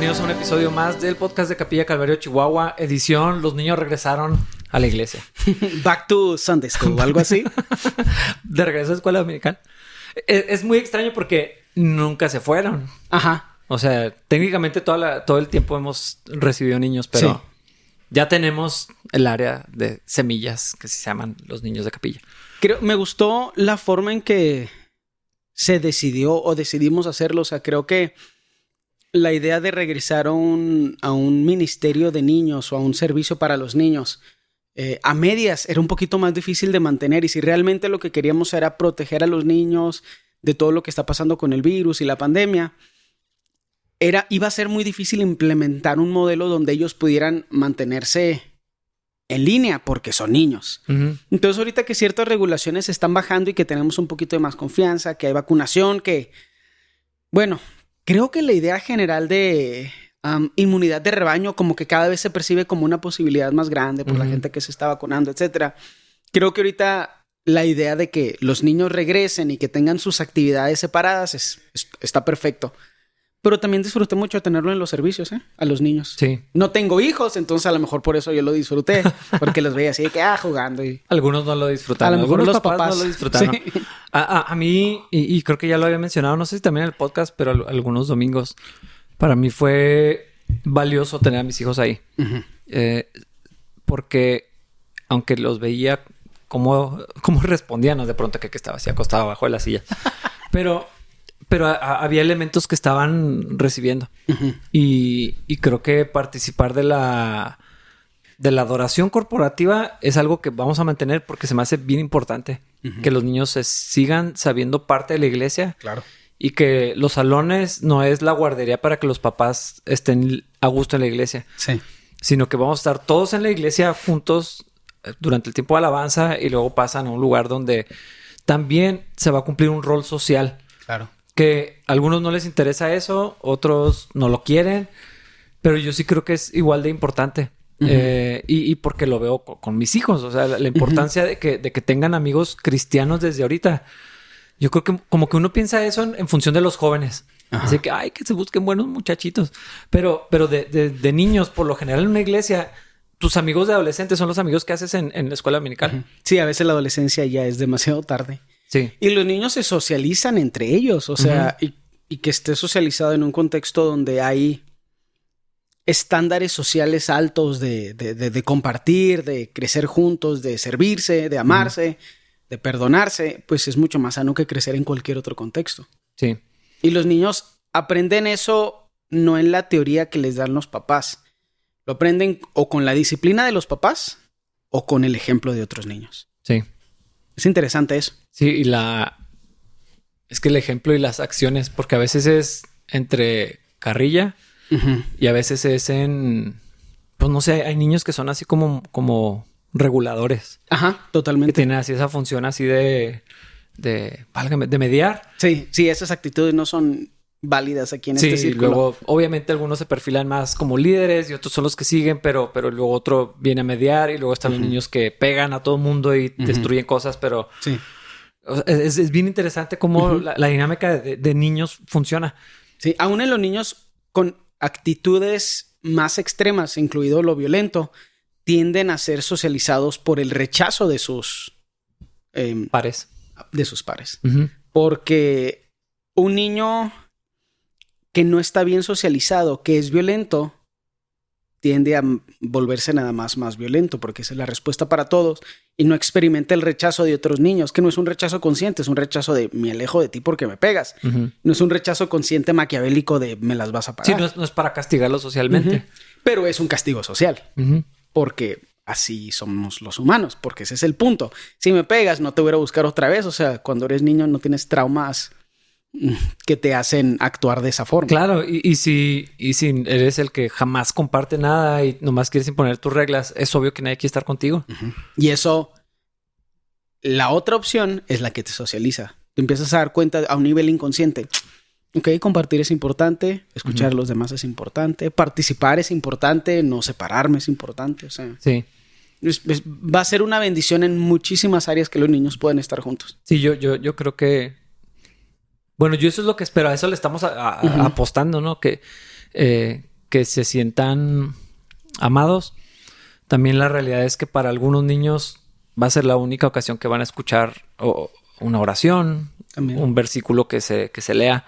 bienvenidos a un episodio más del podcast de Capilla Calvario Chihuahua, edición Los niños regresaron a la iglesia. Back to Sunday School algo así. de regreso a escuela dominical. Es, es, muy extraño porque nunca se fueron. Ajá. O sea, técnicamente toda la, todo el tiempo hemos recibido niños, pero sí. ya tenemos el área de semillas que se llaman los niños de capilla. Creo, me gustó la forma en que se decidió o decidimos hacerlo. O sea, creo que la idea de regresar a un, a un ministerio de niños o a un servicio para los niños eh, a medias era un poquito más difícil de mantener y si realmente lo que queríamos era proteger a los niños de todo lo que está pasando con el virus y la pandemia, era, iba a ser muy difícil implementar un modelo donde ellos pudieran mantenerse en línea porque son niños. Uh -huh. Entonces ahorita que ciertas regulaciones están bajando y que tenemos un poquito de más confianza, que hay vacunación, que, bueno, creo que la idea general de um, inmunidad de rebaño como que cada vez se percibe como una posibilidad más grande por uh -huh. la gente que se está vacunando, etcétera. Creo que ahorita la idea de que los niños regresen y que tengan sus actividades separadas es, es, está perfecto. Pero también disfruté mucho tenerlo en los servicios, ¿eh? A los niños. Sí. No tengo hijos, entonces a lo mejor por eso yo lo disfruté. Porque los veía así de que, ah, jugando. Y... Algunos no lo disfrutaron. A lo mejor Algunos los papás, papás. no lo disfrutaron. Sí. A, a, a, mí, y, y, creo que ya lo había mencionado, no sé si también en el podcast, pero algunos domingos, para mí fue valioso tener a mis hijos ahí. Uh -huh. eh, porque aunque los veía cómo, cómo respondían, de pronto que, que estaba así acostado abajo de la silla. Pero pero a, a, había elementos que estaban recibiendo. Uh -huh. y, y, creo que participar de la de la adoración corporativa es algo que vamos a mantener porque se me hace bien importante uh -huh. que los niños se sigan sabiendo parte de la iglesia. Claro. Y que los salones no es la guardería para que los papás estén a gusto en la iglesia. Sí. Sino que vamos a estar todos en la iglesia juntos eh, durante el tiempo de alabanza y luego pasan a un lugar donde también se va a cumplir un rol social. Claro que a algunos no les interesa eso, otros no lo quieren, pero yo sí creo que es igual de importante. Uh -huh. eh, y, y, porque lo veo con, con, mis hijos, o sea, la, la importancia uh -huh. de, que, de que tengan amigos cristianos desde ahorita. Yo creo que como que uno piensa eso en, en función de los jóvenes. Ajá. Así que, ay, que se busquen buenos muchachitos. Pero, pero de, de, de, niños, por lo general en una iglesia, tus amigos de adolescentes son los amigos que haces en, en la escuela dominical. Sí, a veces la adolescencia ya es demasiado tarde. Sí. Y los niños se socializan entre ellos, o sea, uh -huh. y, y, que esté socializado en un contexto donde hay estándares sociales altos de, de, de, de compartir, de crecer juntos, de servirse, de amarse, uh -huh. de perdonarse, pues es mucho más sano que crecer en cualquier otro contexto. Sí. Y los niños aprenden eso no en la teoría que les dan los papás, lo aprenden o con la disciplina de los papás o con el ejemplo de otros niños. Sí. Es interesante eso. Sí, y la... Es que el ejemplo y las acciones, porque a veces es entre carrilla uh -huh. y a veces es en... Pues no sé, hay niños que son así como, como reguladores. Ajá, totalmente. Que tienen así esa función así de... De, válgame, de mediar. Sí, sí, esas actitudes no son válidas aquí en sí, este círculo. luego obviamente algunos se perfilan más como líderes y otros son los que siguen, pero, pero luego otro viene a mediar y luego están uh -huh. los niños que pegan a todo el mundo y uh -huh. destruyen cosas, pero sí. Es, es, bien interesante cómo uh -huh. la, la, dinámica de, de, niños funciona. Sí, aún en los niños con actitudes más extremas, incluido lo violento, tienden a ser socializados por el rechazo de sus eh, pares. De sus pares. Porque un niño que no está bien socializado, que es violento, tiende a volverse nada más más violento, porque esa es la respuesta para todos, y no experimenta el rechazo de otros niños, que no es un rechazo consciente, es un rechazo de me alejo de ti porque me pegas. Uh -huh. No es un rechazo consciente maquiavélico de me las vas a pagar. Sí, no es, no es para castigarlo socialmente. Uh -huh. Pero es un castigo social, uh -huh. porque así somos los humanos, porque ese es el punto. Si me pegas, no te voy a buscar otra vez, o sea, cuando eres niño no tienes traumas que te hacen actuar de esa forma. Claro, y, y, si, y si eres el que jamás comparte nada y nomás quieres imponer tus reglas, es obvio que nadie quiere estar contigo. Uh -huh. Y eso, la otra opción es la que te socializa. Te empiezas a dar cuenta a un nivel inconsciente. Ok, compartir es importante, escuchar uh -huh. a los demás es importante, participar es importante, no separarme es importante. O sea, sí. Es, es, va a ser una bendición en muchísimas áreas que los niños pueden estar juntos. Sí, yo, yo, yo creo que bueno, yo eso es lo que espero, a eso le estamos a, a, uh -huh. apostando, ¿no? Que, eh, que se sientan amados. También la realidad es que para algunos niños va a ser la única ocasión que van a escuchar una oración, un versículo que se, que se lea.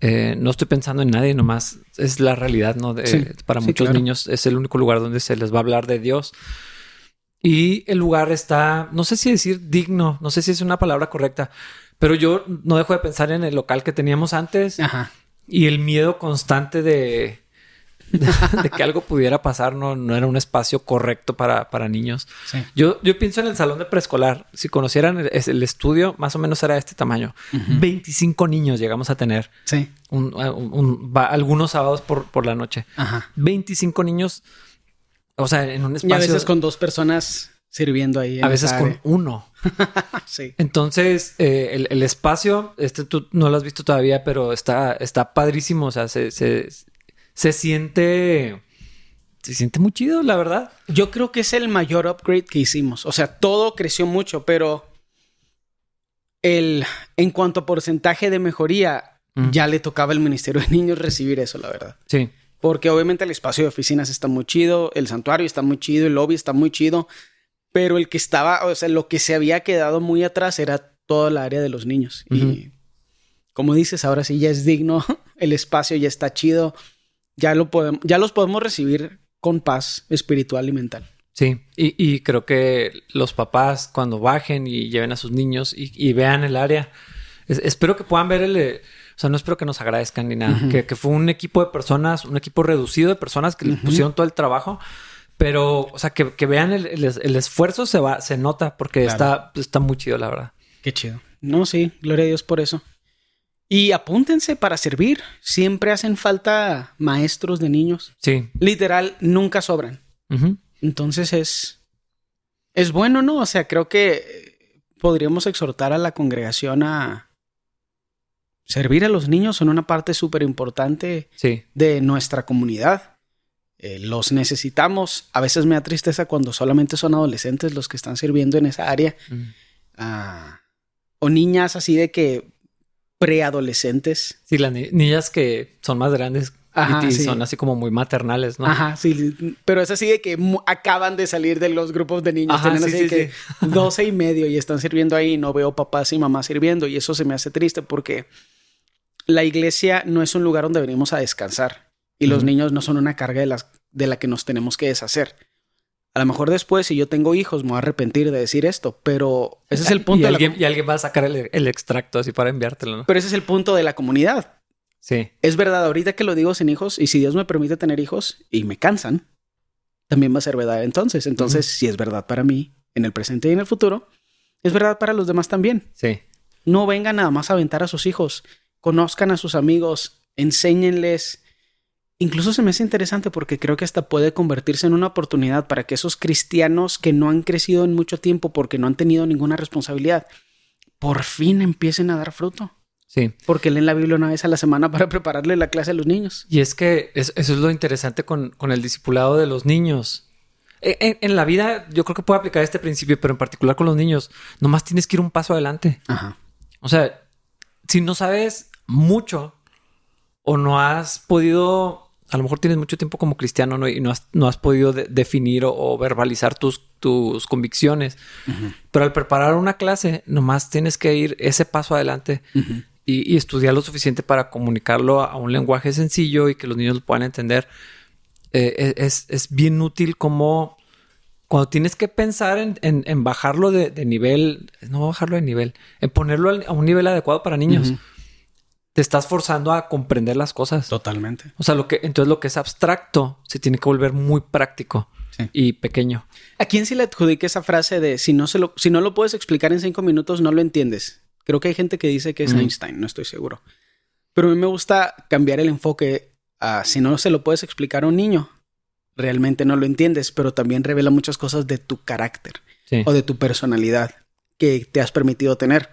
Eh, no estoy pensando en nadie, nomás es la realidad, ¿no? para muchos niños es el único lugar donde se les va a hablar de Dios. Y el lugar está, no sé si decir digno, no sé si es una palabra correcta, pero yo no dejo de pensar en el local que teníamos antes y el miedo constante de, de, que algo pudiera pasar, no, no era un espacio correcto para, para niños. Yo, yo pienso en el salón de preescolar. Si conocieran el, estudio, más o menos era de este tamaño. 25 niños llegamos a tener. Sí. algunos sábados por, por la noche. Ajá. 25 niños. O sea, en un espacio. Y a veces con dos personas sirviendo ahí. a veces con uno. sí. Entonces, eh, el, el, espacio, este tú no lo has visto todavía, pero está, está padrísimo. O sea, se, se, se siente. Se siente muy chido, la verdad. Yo creo que es el mayor upgrade que hicimos. O sea, todo creció mucho, pero el, en cuanto a porcentaje de mejoría, ya le tocaba al Ministerio de Niños recibir eso, la verdad. Sí. Porque obviamente el espacio de oficinas está muy chido, el santuario está muy chido, el lobby está muy chido, pero el que estaba, o sea, lo que se había quedado muy atrás era toda la área de los niños. Y como dices, ahora sí ya es digno, el espacio ya está chido, ya, lo podemos, ya los podemos recibir con paz espiritual y mental. Sí, y, creo que los papás cuando bajen y lleven a sus niños y, vean el área, espero que puedan ver el... Eh, o sea, no espero que nos agradezcan ni nada. que, fue un equipo de personas, un equipo reducido de personas que le pusieron todo el trabajo. Pero, o sea, que, vean el, esfuerzo se va, se nota porque está, está muy chido, la verdad. Qué chido. No, sí, gloria a Dios por eso. Y apúntense para servir. Siempre hacen falta maestros de niños. Sí. Literal, nunca sobran. Entonces es. Es bueno, ¿no? O sea, creo que podríamos exhortar a la congregación a servir a los niños. Son una parte súper importante de nuestra comunidad. Eh, los necesitamos. A veces me da tristeza cuando solamente son adolescentes los que están sirviendo en esa área. Ah, o niñas así de que preadolescentes. Sí, las niñas que son más grandes y son así como muy maternales, ¿no? Ajá, sí. Pero es así de que acaban de salir de los grupos de niños. Tienen así de que 12 y medio y están sirviendo ahí y no veo papás y mamás sirviendo. Y eso se me hace triste porque la iglesia no es un lugar donde venimos a descansar. Y los niños no son una carga de, las, de la que nos tenemos que deshacer. A lo mejor después, si yo tengo hijos, me voy a arrepentir de decir esto, pero ese es el punto. y, alguien, y alguien va a sacar el, extracto así para enviártelo, ¿no? Pero ese es el punto de la comunidad. Sí. Es verdad, ahorita que lo digo sin hijos, y si Dios me permite tener hijos y me cansan, también va a ser verdad entonces. Entonces, si es verdad para mí, en el presente y en el futuro, es verdad para los demás también. Sí. No vengan nada más a aventar a sus hijos, conozcan a sus amigos, enséñenles Incluso se me hace interesante porque creo que hasta puede convertirse en una oportunidad para que esos cristianos que no han crecido en mucho tiempo porque no han tenido ninguna responsabilidad, por fin empiecen a dar fruto. Sí. Porque leen la Biblia una vez a la semana para prepararle la clase a los niños. Y es que eso es lo interesante con, el discipulado de los niños. E, en, la vida yo creo que puedo aplicar este principio, pero en particular con los niños, nomás tienes que ir un paso adelante. Ajá. O sea, si no sabes mucho o no has podido a lo mejor tienes mucho tiempo como cristiano y no has, no has podido definir o, verbalizar tus, tus convicciones. Pero al preparar una clase, nomás tienes que ir ese paso adelante y, estudiar lo suficiente para comunicarlo a, un lenguaje sencillo y que los niños lo puedan entender. Eh, e, es, bien útil como cuando tienes que pensar en, bajarlo de, nivel, no bajarlo de nivel, en ponerlo a un nivel adecuado para niños te estás forzando a comprender las cosas. Totalmente. O sea, lo que entonces lo que es abstracto se tiene que volver muy práctico y pequeño. ¿A quién se le adjudica esa frase de si no se lo, si no lo puedes explicar en cinco minutos, no lo entiendes? Creo que hay gente que dice que es Einstein, no estoy seguro. Pero a mí me gusta cambiar el enfoque a si no se lo puedes explicar a un niño, realmente no lo entiendes, pero también revela muchas cosas de tu carácter o de tu personalidad que te has permitido tener.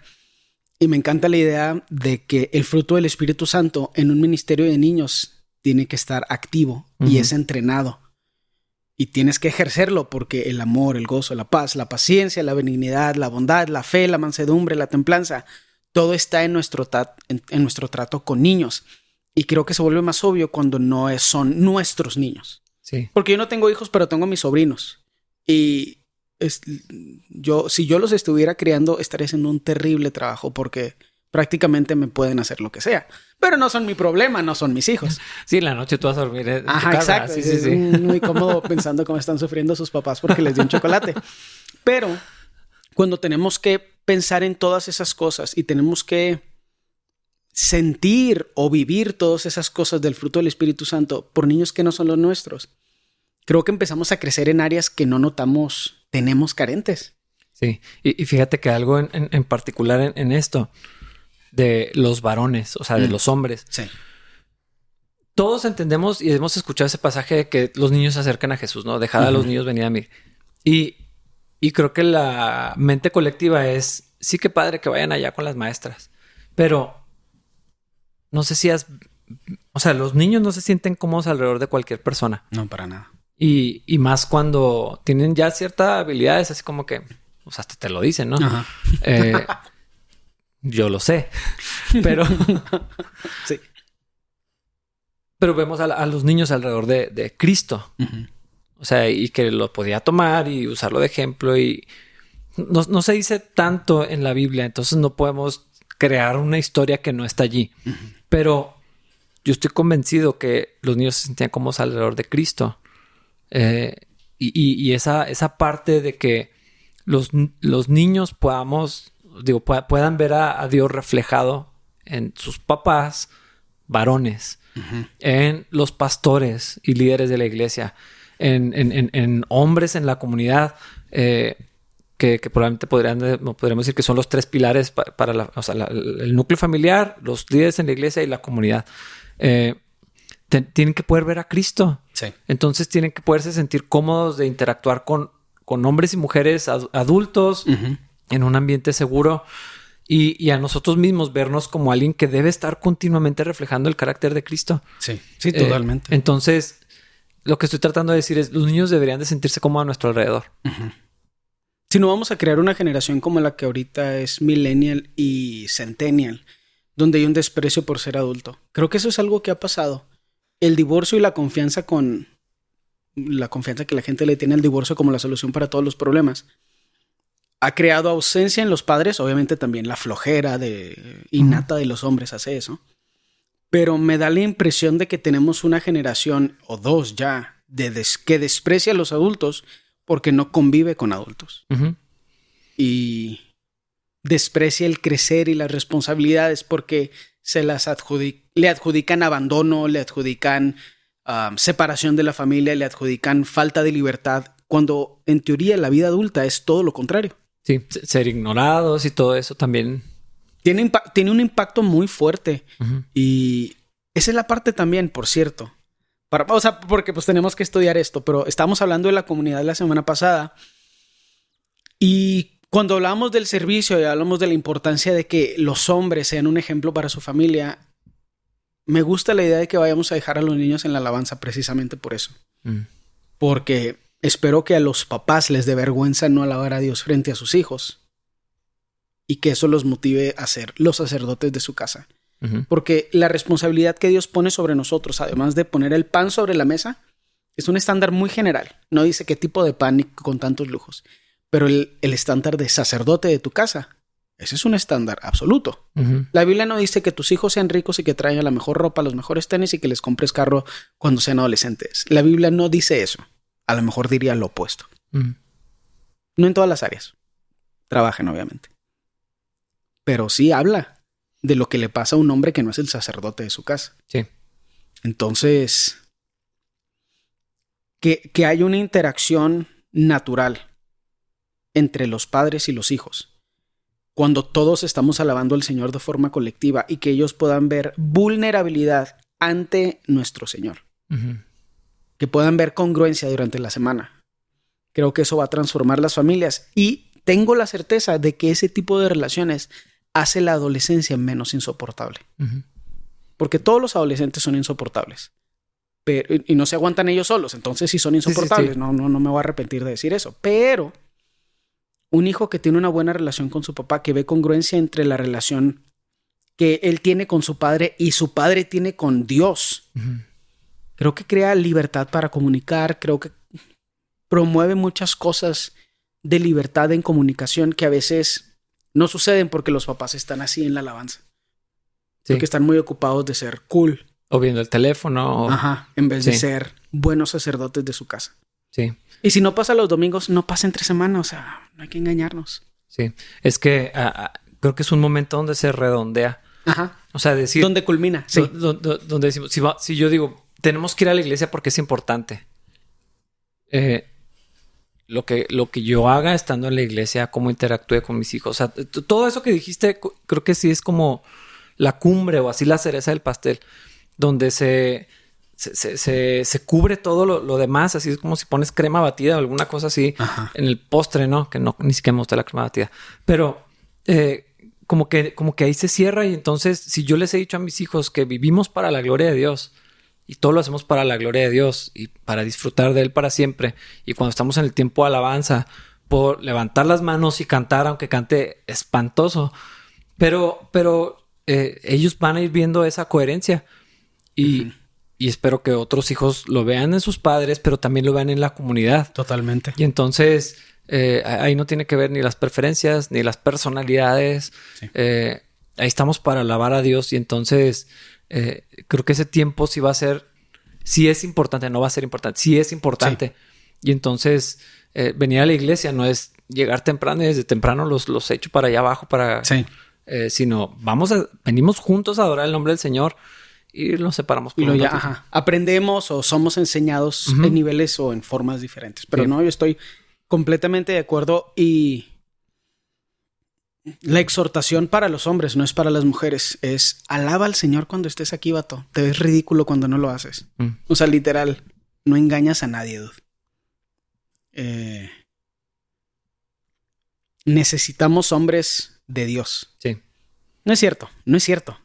Y me encanta la idea de que el fruto del Espíritu Santo en un ministerio de niños tiene que estar activo y es entrenado. Y tienes que ejercerlo porque el amor, el gozo, la paz, la paciencia, la benignidad, la bondad, la fe, la mansedumbre, la templanza, todo está en nuestro, en nuestro trato con niños. Y creo que se vuelve más obvio cuando no es, son nuestros niños. Sí. Porque yo no tengo hijos, pero tengo mis sobrinos. Y es, yo, si yo los estuviera criando, estaría haciendo un terrible trabajo porque prácticamente me pueden hacer lo que sea. Pero no son mi problema, no son mis hijos. Sí, en la noche tú vas a dormir en tu Ajá, casa. exacto. Sí, sí, sí. muy cómodo pensando cómo están sufriendo sus papás porque les dio un chocolate. Pero cuando tenemos que pensar en todas esas cosas y tenemos que sentir o vivir todas esas cosas del fruto del Espíritu Santo por niños que no son los nuestros, creo que empezamos a crecer en áreas que no notamos tenemos carentes. Sí, y, y fíjate que algo en, en- en particular en, en esto de los varones, o sea, de Mm. los hombres. Sí. Todos entendemos y hemos escuchado ese pasaje de que los niños se acercan a Jesús, ¿no? Dejad a los niños venir a mí. Y, y creo que la mente colectiva es, sí que padre que vayan allá con las maestras, pero no sé si has, o sea, los niños no se sienten cómodos alrededor de cualquier persona. No, para nada. Y, y más cuando tienen ya ciertas habilidades, así como que, o sea, hasta te lo dicen, ¿no? Ajá. Eh, yo lo sé, pero, Sí. pero vemos a, los niños alrededor de, de Cristo, o sea, y que lo podía tomar y usarlo de ejemplo y no, no se dice tanto en la Biblia, entonces no podemos crear una historia que no está allí, pero yo estoy convencido que los niños se sentían como alrededor de Cristo. Eh, y, esa, esa parte de que los, los niños podamos, digo, pue- puedan ver a, a Dios reflejado en sus papás, varones, en los pastores y líderes de la iglesia, en, en- en- en hombres en la comunidad, eh, que, que probablemente podrían, podríamos decir que son los tres pilares pa- para la- o sea, la- el núcleo familiar, los líderes en la iglesia y la comunidad. Eh, te- tienen que poder ver a Cristo. Sí. Entonces tienen que poderse sentir cómodos de interactuar con, con hombres y mujeres ad- adultos en un ambiente seguro y, y a nosotros mismos vernos como alguien que debe estar continuamente reflejando el carácter de Cristo. Sí. Sí, Eh, totalmente. entonces, lo que estoy tratando de decir es, los niños deberían de sentirse como a nuestro alrededor. Si no vamos a crear una generación como la que ahorita es millennial y centennial, donde hay un desprecio por ser adulto. Creo que eso es algo que ha pasado. El divorcio y la confianza con la confianza que la gente le tiene al divorcio como la solución para todos los problemas. Ha creado ausencia en los padres, obviamente también la flojera de innata de los hombres hace eso. Pero me da la impresión de que tenemos una generación o dos ya de des- que desprecia a los adultos porque no convive con adultos y desprecia el crecer y las responsabilidades porque se las adjudi- le adjudican abandono, le adjudican um, separación de la familia, le adjudican falta de libertad, cuando en teoría la vida adulta es todo lo contrario. Sí, se- ser ignorados y todo eso también. Tiene, tiene un impacto muy fuerte y esa es la parte también, por cierto. Para, o sea, porque pues tenemos que estudiar esto, pero estábamos hablando de la comunidad la semana pasada y cuando hablamos del servicio y hablamos de la importancia de que los hombres sean un ejemplo para su familia, me gusta la idea de que vayamos a dejar a los niños en la alabanza precisamente por eso. Mm. Porque espero que a los papás les dé vergüenza no alabar a Dios frente a sus hijos y que eso los motive a ser los sacerdotes de su casa. Porque la responsabilidad que Dios pone sobre nosotros, además de poner el pan sobre la mesa, es un estándar muy general. No dice qué tipo de pan ni con tantos lujos. Pero el, el estándar de sacerdote de tu casa, ese es un estándar absoluto. La Biblia no dice que tus hijos sean ricos y que traigan la mejor ropa, los mejores tenis y que les compres carro cuando sean adolescentes. La Biblia no dice eso. A lo mejor diría lo opuesto. No en todas las áreas. Trabajen, obviamente. Pero sí habla de lo que le pasa a un hombre que no es el sacerdote de su casa. Sí. Entonces, que, que hay una interacción natural entre los padres y los hijos. Cuando todos estamos alabando al Señor de forma colectiva y que ellos puedan ver vulnerabilidad ante nuestro Señor. Que puedan ver congruencia durante la semana. Creo que eso va a transformar las familias y tengo la certeza de que ese tipo de relaciones hace la adolescencia menos insoportable. Porque todos los adolescentes son insoportables. Pero, y no se aguantan ellos solos. Entonces, si son sí, sí. insoportables, No, no, no me voy a arrepentir de decir eso. Pero un hijo que tiene una buena relación con su papá, que ve congruencia entre la relación que él tiene con su padre y su padre tiene con Dios. Creo que crea libertad para comunicar, creo que promueve muchas cosas de libertad en comunicación que a veces no suceden porque los papás están así en la alabanza. Sí. Porque están muy ocupados de ser cool. O viendo el teléfono. Ajá, en vez de ser buenos sacerdotes de su casa. Sí. Y si no pasa los domingos, no pasa entre semanas. O sea, no hay que engañarnos. Sí. Es que ah, ah, creo que es un momento donde se redondea. Ajá. O sea, decir. Donde culmina. Sí. donde decimos, si, si yo digo, tenemos que ir a la iglesia porque es importante. Eh, lo que, lo que yo haga estando en la iglesia, cómo interactúe con mis hijos. O sea, todo eso que dijiste, creo que sí es como la cumbre o así la cereza del pastel, donde se, se, se, se cubre todo lo, demás, así es como si pones crema batida o alguna cosa así en el postre, ¿no? Que no, ni siquiera me gusta la crema batida. Pero eh, como, que, como que ahí se cierra y entonces si yo les he dicho a mis hijos que vivimos para la gloria de Dios, y todo lo hacemos para la gloria de Dios y para disfrutar de Él para siempre. Y cuando estamos en el tiempo de alabanza, por levantar las manos y cantar, aunque cante espantoso. Pero, pero eh, ellos van a ir viendo esa coherencia y, y, espero que otros hijos lo vean en sus padres, pero también lo vean en la comunidad. Totalmente. Y entonces eh, ahí no tiene que ver ni las preferencias ni las personalidades. Eh, ahí estamos para alabar a Dios y entonces creo que ese tiempo sí va a ser, sí es importante, no va a ser importante, sí es importante. Y entonces venir a la iglesia no es llegar temprano y desde temprano los, los echo para allá abajo para... Sí eh, sino vamos a, venimos juntos a adorar el nombre del Señor y nos separamos. Por y ya, aprendemos o somos enseñados en niveles o en formas diferentes. Pero no, yo estoy completamente de acuerdo y la exhortación para los hombres, no es para las mujeres, es alaba al Señor cuando estés aquí, vato. Te ves ridículo cuando no lo haces. Mm. O sea, literal, no engañas a nadie, dude. Eh, necesitamos hombres de Dios. Sí. No es cierto, no es cierto.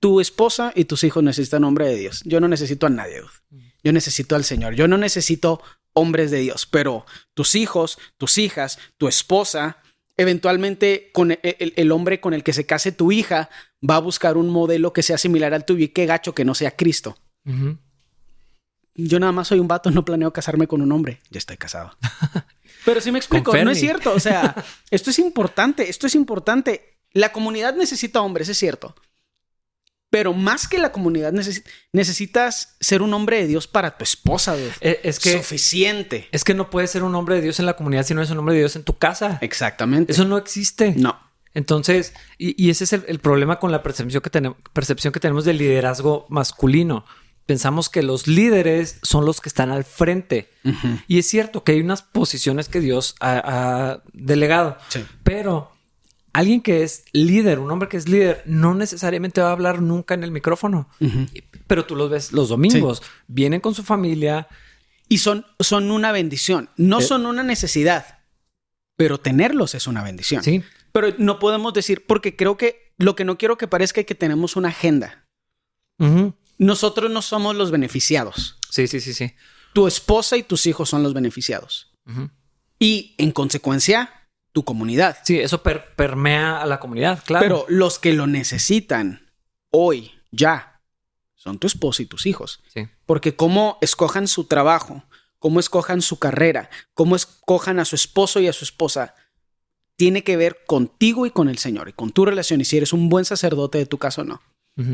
Tu esposa y tus hijos necesitan hombre de Dios. Yo no necesito a nadie. Yo necesito al Señor. Yo no necesito hombres de Dios, pero tus hijos, tus hijas, tu esposa, eventualmente con e, el, hombre con el que se case tu hija va a buscar un modelo que sea similar al tuyo y qué gacho que no sea Cristo. Yo nada más soy un vato, no planeo casarme con un hombre. Ya estoy casado. Pero sí me explico, no es cierto. O sea, esto es importante, esto es importante. La comunidad necesita hombres, es cierto. Pero más que la comunidad, necesitas ser un hombre de Dios para tu esposa. Eh, es que suficiente. Es que no puedes ser un hombre de Dios en la comunidad si no eres un hombre de Dios en tu casa. Exactamente. Eso no existe. No. Entonces, y, ese es el, problema con la percepción que, tenemos, percepción que tenemos del liderazgo masculino pensamos que los líderes son los que están al frente. Y es cierto que hay unas posiciones que Dios ha, delegado. Pero alguien que es líder, un hombre que es líder, no necesariamente va a hablar nunca en el micrófono. Pero tú los ves los domingos, vienen con su familia. Y son, son una bendición, no eh. son una necesidad, pero tenerlos es una bendición. Sí. Pero no podemos decir, porque creo que lo que no quiero que parezca es que tenemos una agenda nosotros no somos los beneficiados. Sí, sí, sí, sí. Tu esposa y tus hijos son los beneficiados. Y en consecuencia, tu comunidad. Sí, eso permea a la comunidad, claro. Pero los que lo necesitan hoy, ya, son tu esposa y tus hijos. Sí. Porque cómo escojan su trabajo, cómo escojan su carrera, cómo escojan a su esposo y a su esposa, tiene que ver contigo y con el Señor y con tu relación y si eres un buen sacerdote de tu caso o no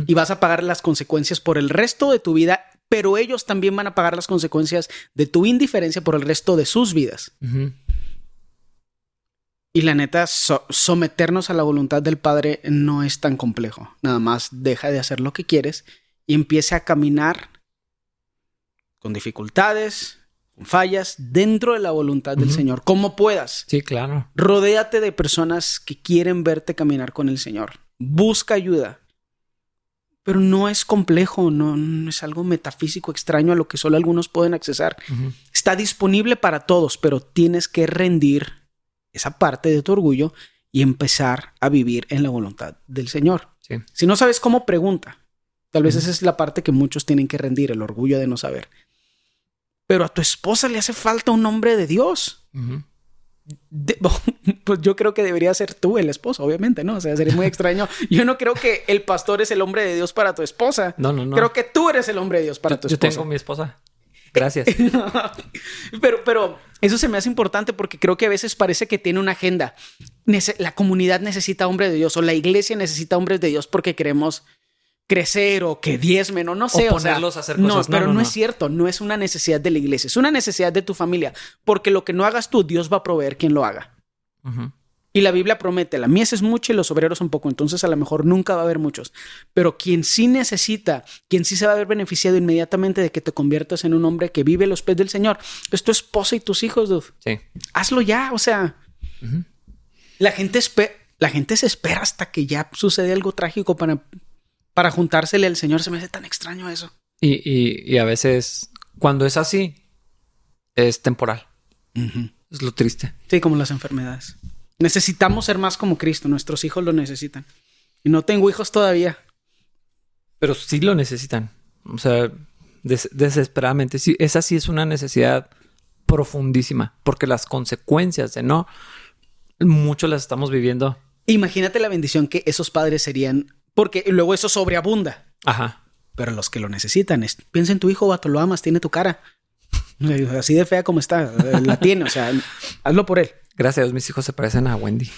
y vas a pagar las consecuencias por el resto de tu vida, pero ellos también van a pagar las consecuencias de tu indiferencia por el resto de sus vidas. Y la neta, someternos a la voluntad del Padre no es tan complejo. Nada más deja de hacer lo que quieres y empiece a caminar con dificultades, con fallas, dentro de la voluntad del Señor, como puedas. Sí, claro. Rodéate de personas que quieren verte caminar con el Señor. Busca ayuda. Pero no es complejo, no, es algo metafísico extraño a lo que solo algunos pueden accesar. Está disponible para todos, pero tienes que rendir esa parte de tu orgullo y empezar a vivir en la voluntad del Señor. Si no sabes cómo, pregunta. Tal vez esa es la parte que muchos tienen que rendir, el orgullo de no saber. Pero a tu esposa le hace falta un hombre de Dios. pues yo creo que debería ser tú el esposo, obviamente, ¿no? O sea, sería muy extraño. Yo no creo que el pastor es el hombre de Dios para tu esposa. No, no, no. Creo que tú eres el hombre de Dios para tu esposa. Yo tengo mi esposa. Gracias. pero, pero eso se me hace importante porque creo que a veces parece que tiene una agenda. la comunidad necesita hombres de Dios o la iglesia necesita hombres de Dios porque queremos crecer o que diezmen o no sé. O ponerlos a hacer cosas. No, pero no, es cierto. No es una necesidad de la iglesia. Es una necesidad de tu familia. Porque lo que no hagas tú, Dios va a proveer quien lo haga. Y la Biblia promete, la mies es mucho y los obreros un poco, entonces a lo mejor nunca va a haber muchos. Pero quien sí necesita, quien sí se va a ver beneficiado inmediatamente de que te conviertas en un hombre que vive los pies del Señor, es tu esposa y tus hijos, dude. Sí. Hazlo ya, o sea. la, gente la gente se espera hasta que ya sucede algo trágico para, para juntársele al Señor. Se me hace tan extraño eso. Y, y, a veces, cuando es así, es temporal. Es lo triste. Sí, como las enfermedades. Necesitamos ser más como Cristo, nuestros hijos lo necesitan. Y no tengo hijos todavía. Pero sí lo necesitan. O sea, desesperadamente. Sí, esa sí es una necesidad profundísima, porque las consecuencias de no, mucho las estamos viviendo. Imagínate la bendición que esos padres serían, porque luego eso sobreabunda. Ajá. Pero los que lo necesitan, es, piensa en tu hijo, vato, lo amas, tiene tu cara. Así de fea como está, la tiene, o sea, hazlo por él. Gracias a Dios, mis hijos se parecen a Wendy.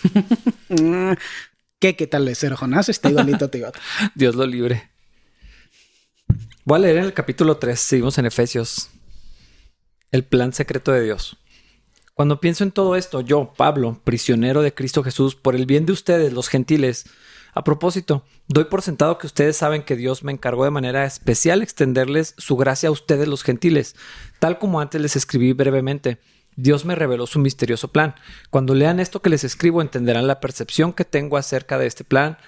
¿Qué? ¿Qué tal de ser Jonás? Está igualito tío. Dios lo libre. Voy a leer en el capítulo 3, seguimos en Efesios. El plan secreto de Dios. Cuando pienso en todo esto, yo, Pablo, prisionero de Cristo Jesús, por el bien de ustedes, los gentiles, a propósito, doy por sentado que ustedes saben que Dios me encargó de manera especial extenderles su gracia a ustedes, los gentiles, tal como antes les escribí brevemente Dios me reveló su misterioso plan. Cuando lean esto que les escribo entenderán la percepción que tengo acerca de este plan,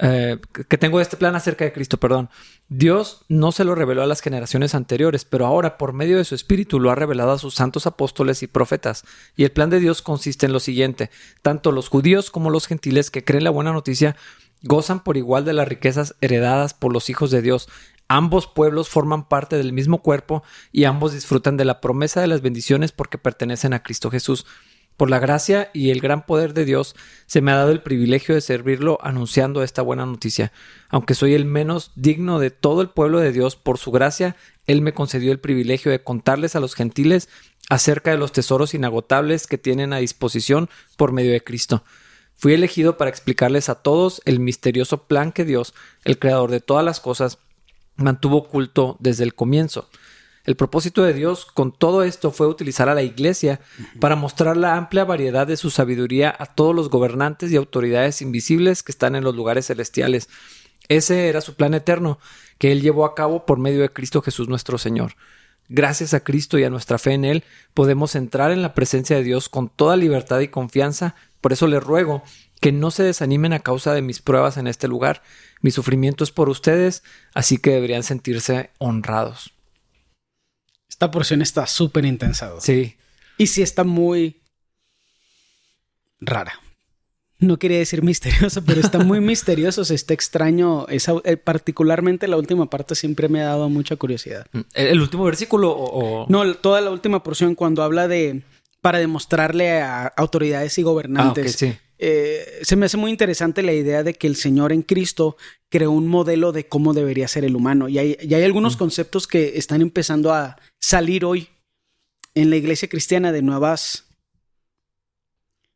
eh, que tengo de este plan acerca de Cristo, perdón. Dios no se lo reveló a las generaciones anteriores, pero ahora por medio de su Espíritu lo ha revelado a sus santos apóstoles y profetas. Y el plan de Dios consiste en lo siguiente, tanto los judíos como los gentiles que creen la buena noticia gozan por igual de las riquezas heredadas por los hijos de Dios Ambos pueblos forman parte del mismo cuerpo y ambos disfrutan de la promesa de las bendiciones porque pertenecen a Cristo Jesús. Por la gracia y el gran poder de Dios se me ha dado el privilegio de servirlo anunciando esta buena noticia. Aunque soy el menos digno de todo el pueblo de Dios, por su gracia, Él me concedió el privilegio de contarles a los gentiles acerca de los tesoros inagotables que tienen a disposición por medio de Cristo. Fui elegido para explicarles a todos el misterioso plan que Dios, el Creador de todas las cosas, mantuvo oculto desde el comienzo. El propósito de Dios con todo esto fue utilizar a la Iglesia para mostrar la amplia variedad de su sabiduría a todos los gobernantes y autoridades invisibles que están en los lugares celestiales. Ese era su plan eterno, que Él llevó a cabo por medio de Cristo Jesús nuestro Señor. Gracias a Cristo y a nuestra fe en Él, podemos entrar en la presencia de Dios con toda libertad y confianza. Por eso les ruego que no se desanimen a causa de mis pruebas en este lugar, mi sufrimiento es por ustedes, así que deberían sentirse honrados. Esta porción está súper intensa. Sí. Y sí está muy rara. No quería decir misterioso, pero está muy misterioso, se está extraño. Eh, particularmente la última parte siempre me ha dado mucha curiosidad. Mm, ¿El, último versículo o, No, toda la última porción cuando habla de... para demostrarle a autoridades y gobernantes ah, sí. Eh, se me hace muy interesante la idea de que el Señor en Cristo creó un modelo de cómo debería ser el humano. Y hay, hay algunos mm. conceptos que están empezando a salir hoy en la iglesia cristiana de nuevas,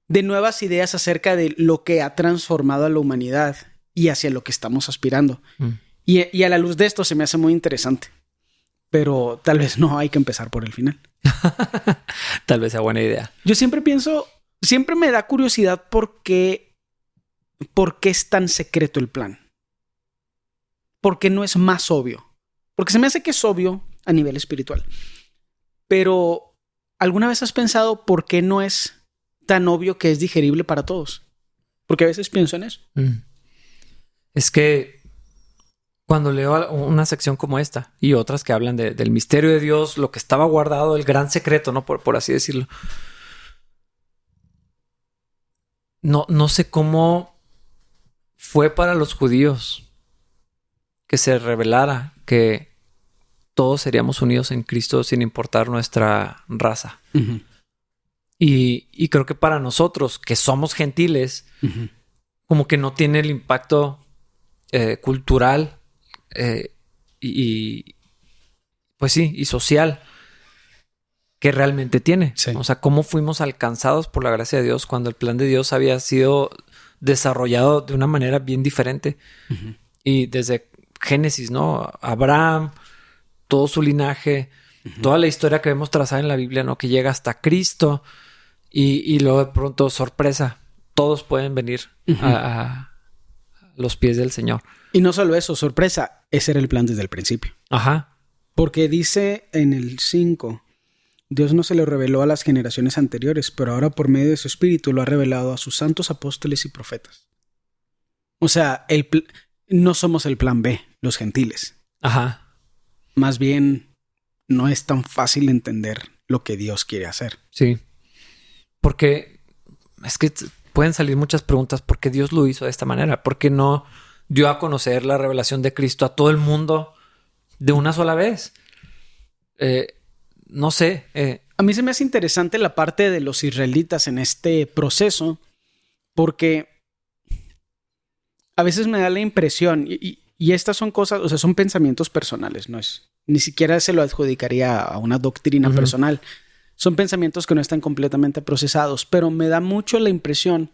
de nuevas ideas acerca de lo que ha transformado a la humanidad y hacia lo que estamos aspirando. Mm. Y, y a la luz de esto se me hace muy interesante. Pero tal vez no hay que empezar por el final. tal vez sea buena idea. Yo siempre pienso siempre me da curiosidad por qué, por qué es tan secreto el plan. ¿Por qué no es más obvio? Porque se me hace que es obvio a nivel espiritual. Pero, ¿alguna vez has pensado por qué no es tan obvio que es digerible para todos? Porque a veces pienso en eso. Mm. Es que cuando leo una sección como esta y otras que hablan del misterio de Dios, lo que estaba guardado, el gran secreto, ¿no? por así decirlo no, no sé cómo fue para los judíos que se revelara que todos seríamos unidos en Cristo sin importar nuestra raza. Y, creo que para nosotros, que somos gentiles, como que no tiene el impacto eh, cultural eh, y, pues sí, y social que realmente tiene. O sea, cómo fuimos alcanzados por la gracia de Dios cuando el plan de Dios había sido desarrollado de una manera bien diferente. Y desde Génesis, ¿no? Abraham, todo su linaje, toda la historia que vemos trazada en la Biblia, ¿no? Que llega hasta Cristo y, luego de pronto, sorpresa, todos pueden venir a, los pies del Señor. Y no solo eso, sorpresa, ese era el plan desde el principio. Ajá. Porque dice en el 5, Dios no se lo reveló a las generaciones anteriores, pero ahora por medio de su espíritu lo ha revelado a sus santos apóstoles y profetas. O sea, el no somos el plan B, los gentiles. Ajá. Más bien, no es tan fácil entender lo que Dios quiere hacer. Sí. Porque es que pueden salir muchas preguntas. ¿Por qué Dios lo hizo de esta manera? ¿Por qué no dio a conocer la revelación de Cristo a todo el mundo de una sola vez? Eh, no sé. Eh. A mí se me hace interesante la parte de los israelitas en este proceso, porque a veces me da la impresión, y, estas son cosas, o sea, son pensamientos personales, no es, ni siquiera se lo adjudicaría a una doctrina personal son pensamientos que no están completamente procesados, pero me da mucho la impresión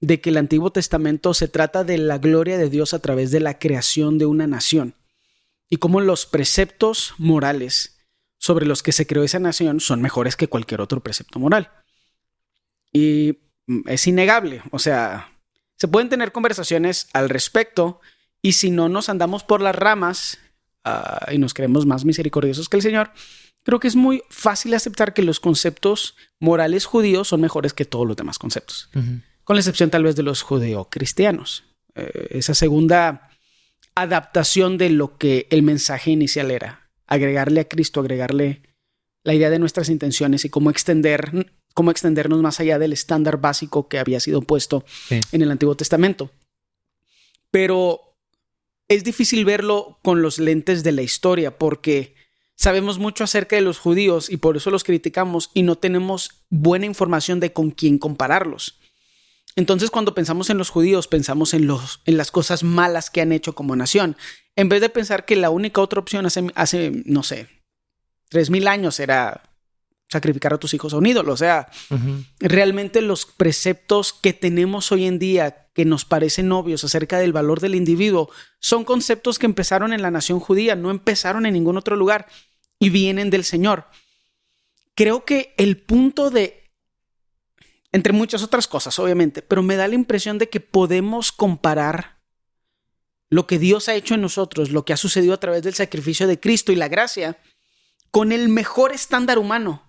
de que el Antiguo Testamento se trata de la gloria de Dios a través de la creación de una nación y cómo los preceptos morales sobre los que se creó esa nación son mejores que cualquier otro precepto moral. Y es innegable, o sea, se pueden tener conversaciones al respecto y si no nos andamos por las ramas ah, y nos creemos más misericordiosos que el Señor, creo que es muy fácil aceptar que los conceptos morales judíos son mejores que todos los demás conceptos, con la excepción tal vez de los judeo-cristianos. Eh, esa segunda adaptación de lo que el mensaje inicial era, agregarle a Cristo, agregarle la idea de nuestras intenciones y cómo extender cómo extendernos más allá del estándar básico que había sido puesto en el Antiguo Testamento. Pero es difícil verlo con los lentes de la historia porque Sabemos mucho acerca de los judíos y por eso los criticamos y no tenemos buena información de con quién compararlos. Entonces, cuando pensamos en los judíos, pensamos en, los, en las cosas malas que han hecho como nación, en vez de pensar que la única otra opción hace, hace no sé, tres mil años era sacrificar a tus hijos a un ídolo. O sea, realmente los preceptos que tenemos hoy en día que nos parecen obvios acerca del valor del individuo son conceptos que empezaron en la nación judía, no empezaron en ningún otro lugar y vienen del Señor. Creo que el punto de, entre muchas otras cosas, obviamente, pero me da la impresión de que podemos comparar lo que Dios ha hecho en nosotros, lo que ha sucedido a través del sacrificio de Cristo y la gracia, con el mejor estándar humano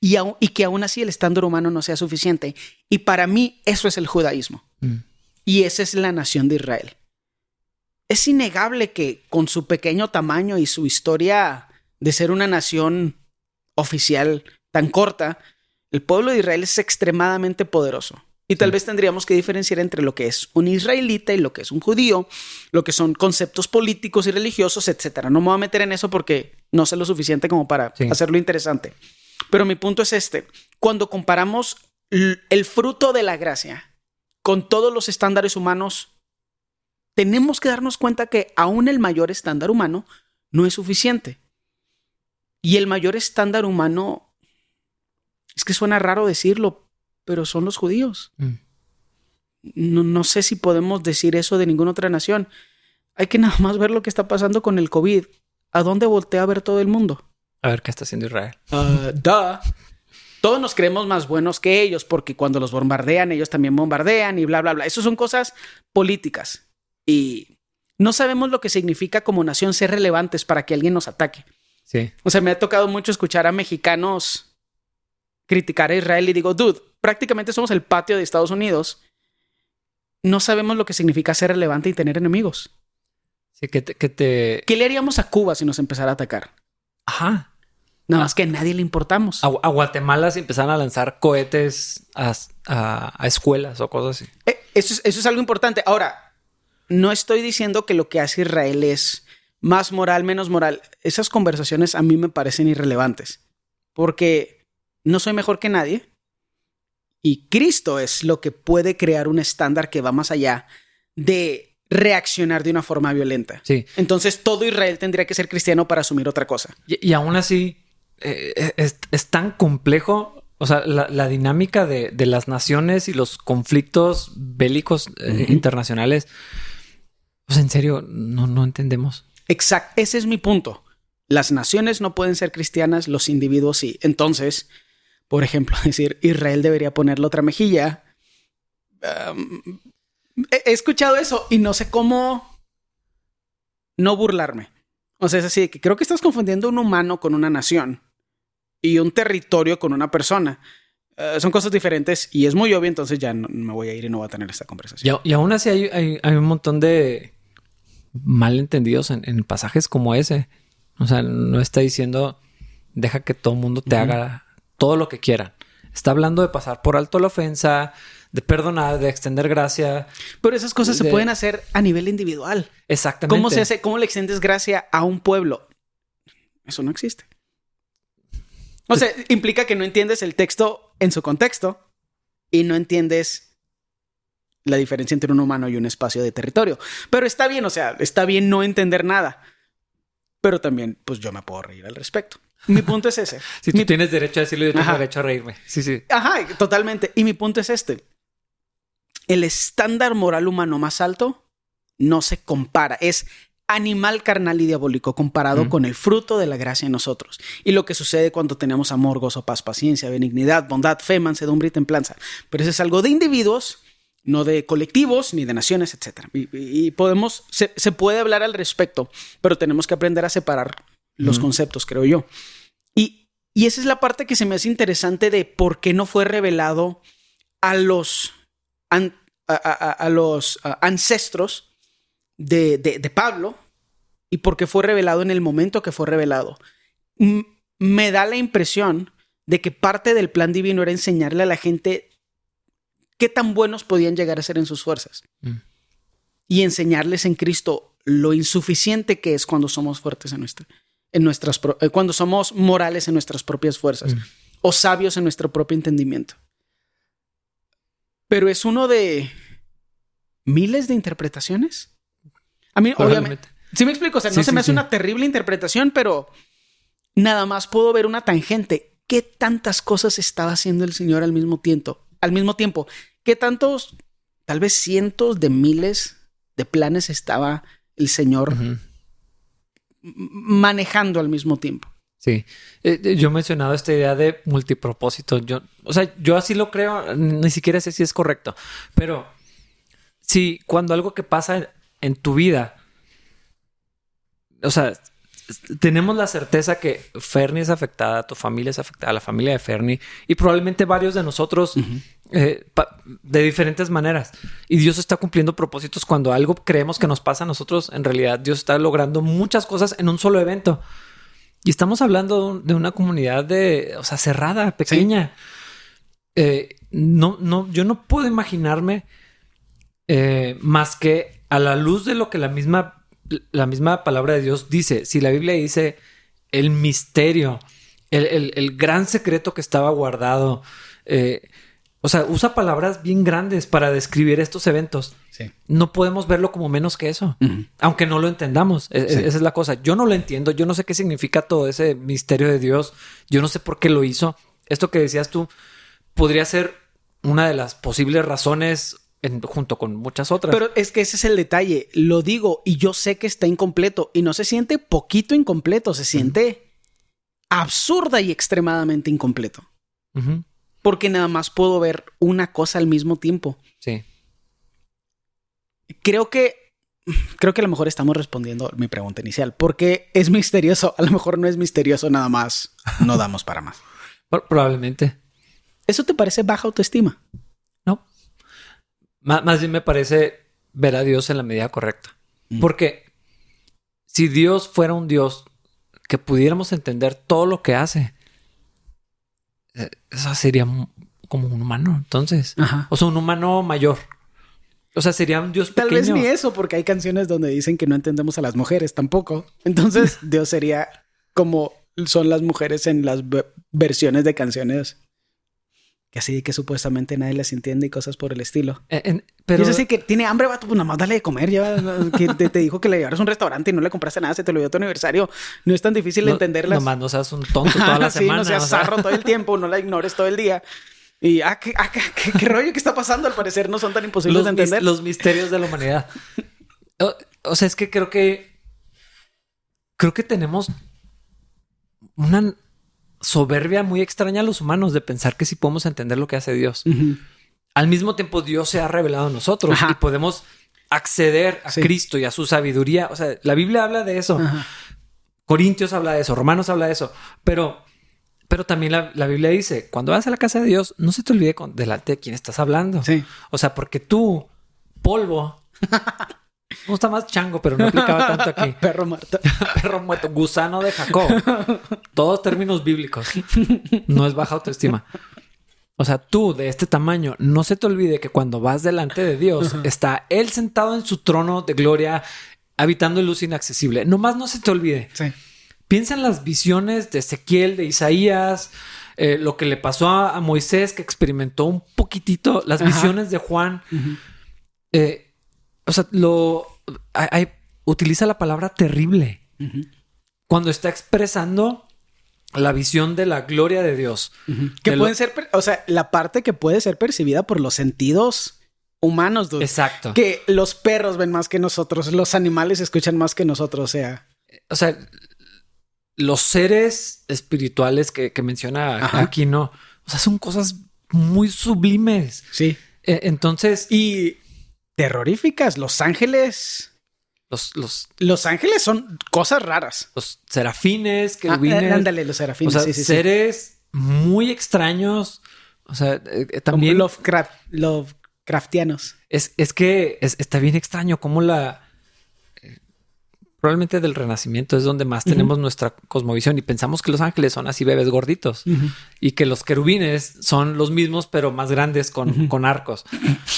y, y que aún así el estándar humano no sea suficiente. Y para mí eso es el judaísmo. Mm. Y esa es la nación de Israel. Es innegable que con su pequeño tamaño y su historia de ser una nación oficial tan corta, el pueblo de Israel es extremadamente poderoso. Y tal vez tendríamos que diferenciar entre lo que es un israelita y lo que es un judío, lo que son conceptos políticos y religiosos, etc. No me voy a meter en eso porque no sé lo suficiente como para hacerlo interesante. Pero mi punto es este. Cuando comparamos el fruto de la gracia con todos los estándares humanos, tenemos que darnos cuenta que aún el mayor estándar humano no es suficiente. Y el mayor estándar humano, es que suena raro decirlo, pero son los judíos. Mm. No, sé si podemos decir eso de ninguna otra nación. Hay que nada más ver lo que está pasando con el COVID. ¿A dónde voltea a ver todo el mundo? A ver qué está haciendo Israel. Uh, Todos nos creemos más buenos que ellos porque cuando los bombardean, ellos también bombardean y bla, bla, bla. Eso son cosas políticas. Y no sabemos lo que significa como nación ser relevantes para que alguien nos ataque. Sí. O sea, me ha tocado mucho escuchar a mexicanos criticar a Israel y digo, dude, prácticamente somos el patio de Estados Unidos. No sabemos lo que significa ser relevante y tener enemigos. Sí, que te, que te... ¿Qué le haríamos a Cuba si nos empezara a atacar? Ajá. Nada más que a nadie le importamos. A, Guatemala si empezaron a lanzar cohetes a, escuelas o cosas así. Eh, eso, es, eso es algo importante. Ahora, no estoy diciendo que lo que hace Israel es más moral, menos moral, esas conversaciones a mí me parecen irrelevantes. Porque no soy mejor que nadie. Y Cristo es lo que puede crear un estándar que va más allá de reaccionar de una forma violenta. Sí. Entonces todo Israel tendría que ser cristiano para asumir otra cosa. Y, y aún así, eh, es, es, tan complejo. O sea, la, la dinámica de, de, las naciones y los conflictos bélicos eh, uh -huh. internacionales. Pues en serio, no, no entendemos. Exacto. Ese es mi punto. Las naciones no pueden ser cristianas, los individuos sí. Entonces, por ejemplo, decir Israel debería ponerle otra mejilla. Um, he escuchado eso y no sé cómo no burlarme. O sea, es así que creo que estás confundiendo un humano con una nación y un territorio con una persona. Uh, son cosas diferentes y es muy obvio, entonces ya no, me voy a ir y no voy a tener esta conversación. Y, y aún así hay, hay, hay, un montón de malentendidos en, en, pasajes como ese. O sea, no está diciendo deja que todo el mundo te uh -huh. haga todo lo que quieran. Está hablando de pasar por alto la ofensa, de perdonar, de extender gracia. Pero esas cosas de... se pueden hacer a nivel individual. Exactamente. ¿Cómo se hace? ¿Cómo le extiendes gracia a un pueblo? Eso no existe. O sea, implica que no entiendes el texto en su contexto y no entiendes la diferencia entre un humano y un espacio de territorio. Pero está bien, o sea, está bien no entender nada. Pero también, pues yo me puedo reír al respecto. Mi punto es ese. si tú mi... tienes derecho a decirlo, yo tengo Ajá. derecho a reírme. Sí, sí. Ajá, totalmente. Y mi punto es este. El estándar moral humano más alto no se compara. Es animal carnal y diabólico comparado mm. con el fruto de la gracia en nosotros. Y lo que sucede cuando tenemos amor, gozo, paz, paciencia, benignidad, bondad, fe, mansedumbre y templanza. Pero eso es algo de individuos, no de colectivos ni de naciones, etc. Y, y podemos, se, se, puede hablar al respecto, pero tenemos que aprender a separar los mm. conceptos, creo yo. Y, esa es la parte que se me hace interesante de por qué no fue revelado a los, an, a, a, a, los ancestros de, de, de, Pablo y por qué fue revelado en el momento que fue revelado. M me da la impresión de que parte del plan divino era enseñarle a la gente qué tan buenos podían llegar a ser en sus fuerzas. Mm. Y enseñarles en Cristo lo insuficiente que es cuando somos fuertes en nuestra, en nuestras eh, cuando somos morales en nuestras propias fuerzas mm. o sabios en nuestro propio entendimiento. Pero es uno de miles de interpretaciones. A mí, obviamente. Sí me explico, o sea, no sí, se me hace sí. una terrible interpretación, pero nada más puedo ver una tangente. ¿Qué tantas cosas estaba haciendo el Señor al mismo tiempo? Al mismo tiempo, ¿qué tantos, tal vez cientos de miles de planes estaba el Señor uh -huh. Manejando al mismo tiempo? Sí, eh, yo he mencionado esta idea de multipropósito. Yo, o sea, yo así lo creo, ni siquiera sé si es correcto, pero si cuando algo que pasa en tu vida, o sea, tenemos la certeza que Fernie es afectada, tu familia es afectada, la familia de Fernie y probablemente varios de nosotros uh -huh. eh, de diferentes maneras. Y Dios está cumpliendo propósitos cuando algo creemos que nos pasa a nosotros, en realidad Dios está logrando muchas cosas en un solo evento. Y estamos hablando de una comunidad de, o sea, cerrada, pequeña. Sí. Eh, no, no, yo no puedo imaginarme eh, más que a la luz de lo que la misma, la misma palabra de Dios dice. Si la Biblia dice el misterio, el, el, el gran secreto que estaba guardado, eh, o sea, usa palabras bien grandes para describir estos eventos. Sí. No podemos verlo como menos que eso, uh -huh. aunque no lo entendamos. Sí. Esa es la cosa. Yo no lo entiendo. Yo no sé qué significa todo ese misterio de Dios. Yo no sé por qué lo hizo. Esto que decías tú podría ser una de las posibles razones en, junto con muchas otras. Pero es que ese es el detalle. Lo digo y yo sé que está incompleto y no se siente poquito incompleto, se siente uh -huh. absurda y extremadamente incompleto. Uh -huh porque nada más puedo ver una cosa al mismo tiempo. Sí. Creo que creo que a lo mejor estamos respondiendo mi pregunta inicial, porque es misterioso, a lo mejor no es misterioso nada más, no damos para más. Probablemente. ¿Eso te parece baja autoestima? Más bien me parece ver a Dios en la medida correcta. Mm. Porque si Dios fuera un Dios que pudiéramos entender todo lo que hace, eso sería como un humano, entonces. Ajá. O sea, un humano mayor. O sea, sería un Dios Tal pequeño. vez ni eso, porque hay canciones donde dicen que no entendemos a las mujeres tampoco. Entonces, Dios sería como son las mujeres en las versiones de canciones Que así que supuestamente nadie las entiende y cosas por el estilo. Eh, pero... Y es así que tiene hambre, vato, pues nada más dale de comer. Ya que te, dijo que le llevaras un restaurante y no le compraste nada, se te lo dio a tu aniversario. No es tan difícil entenderlas. Nomás no seas un tonto toda la semana. sí, no seas zarro todo el tiempo, no la ignores todo el día. Y, ah, ¿qué, ah, qué, rollo que está pasando? Al parecer no son tan imposibles de entender. los misterios de la humanidad. o sea, es que creo que... Creo que tenemos una soberbia muy extraña a los humanos de pensar que sí podemos entender lo que hace Dios. Al mismo tiempo, Dios se ha revelado a nosotros y podemos acceder a Cristo y a su sabiduría. O sea, la Biblia habla de eso. Corintios habla de eso, Romanos habla de eso. Pero, pero también la, Biblia dice, cuando vas a la casa de Dios, no se te olvide delante de quién estás hablando. O sea, porque tú, polvo, gusta más chango, pero no aplicaba tanto aquí. Perro muerto. Perro muerto. Gusano de Jacob. Todos términos bíblicos. No es baja autoestima. O sea, tú de este tamaño, no se te olvide que cuando vas delante de Dios, está Él sentado en su trono de gloria, habitando en luz inaccesible. Nomás no se te olvide. Sí. Piensa en las visiones de Ezequiel, de Isaías, eh, lo que le pasó a, Moisés, que experimentó un poquitito, las visiones de Juan. eh, o sea, lo hay, utiliza la palabra terrible cuando está expresando la visión de la gloria de Dios. Que pueden ser, o sea, la parte que puede ser percibida por los sentidos humanos. Exacto. Que los perros ven más que nosotros, los animales escuchan más que nosotros, o sea. O sea, los seres espirituales que, menciona aquí, ¿no? O sea, son cosas muy sublimes. Sí. E, entonces. Y terroríficas. Los ángeles. Los, los, los ángeles son cosas raras. Los serafines, que ah, eh, ándale, los serafines. O sea, seres muy extraños. O sea, eh, eh, también. Lovecraft, Lovecraftianos. Es, es que está bien extraño cómo la probablemente del Renacimiento es donde más tenemos nuestra cosmovisión y pensamos que los ángeles son así bebés gorditos y que los querubines son los mismos pero más grandes con, con arcos.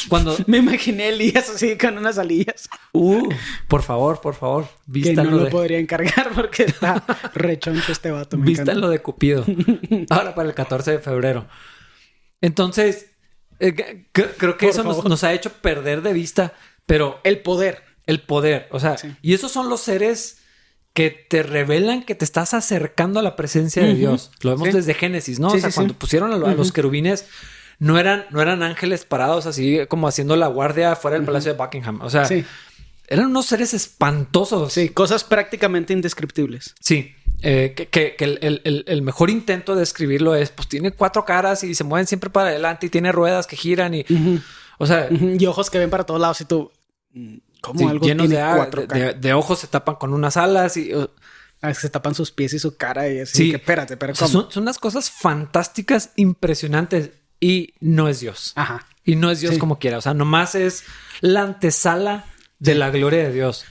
Cuando me imaginé Elías así con unas alillas. Uh, por favor, por favor, que no lo podría encargar porque está rechoncho este vato. Lo de Cupido. Ahora para el 14 de febrero. Entonces, eh, creo que eso nos, nos ha hecho perder de vista, pero el poder el poder. O sea, y esos son los seres que te revelan que te estás acercando a la presencia de Dios. Lo vemos desde Génesis, ¿no? o sea, cuando pusieron a, los querubines, no eran, no eran ángeles parados así como haciendo la guardia fuera del palacio de Buckingham. O sea, eran unos seres espantosos. Sí, cosas prácticamente indescriptibles. Sí. Eh, que, el, mejor intento de describirlo es, pues tiene cuatro caras y se mueven siempre para adelante y tiene ruedas que giran y, o sea, y ojos que ven para todos lados y tú, como algo llenos de, de, ojos se tapan con unas alas y ah, se tapan sus pies y su cara y así. Sí. Que, espérate, pero son, unas cosas fantásticas, impresionantes y no es Dios. Ajá. Y no es Dios como quiera. O sea, nomás es la antesala de la gloria de Dios.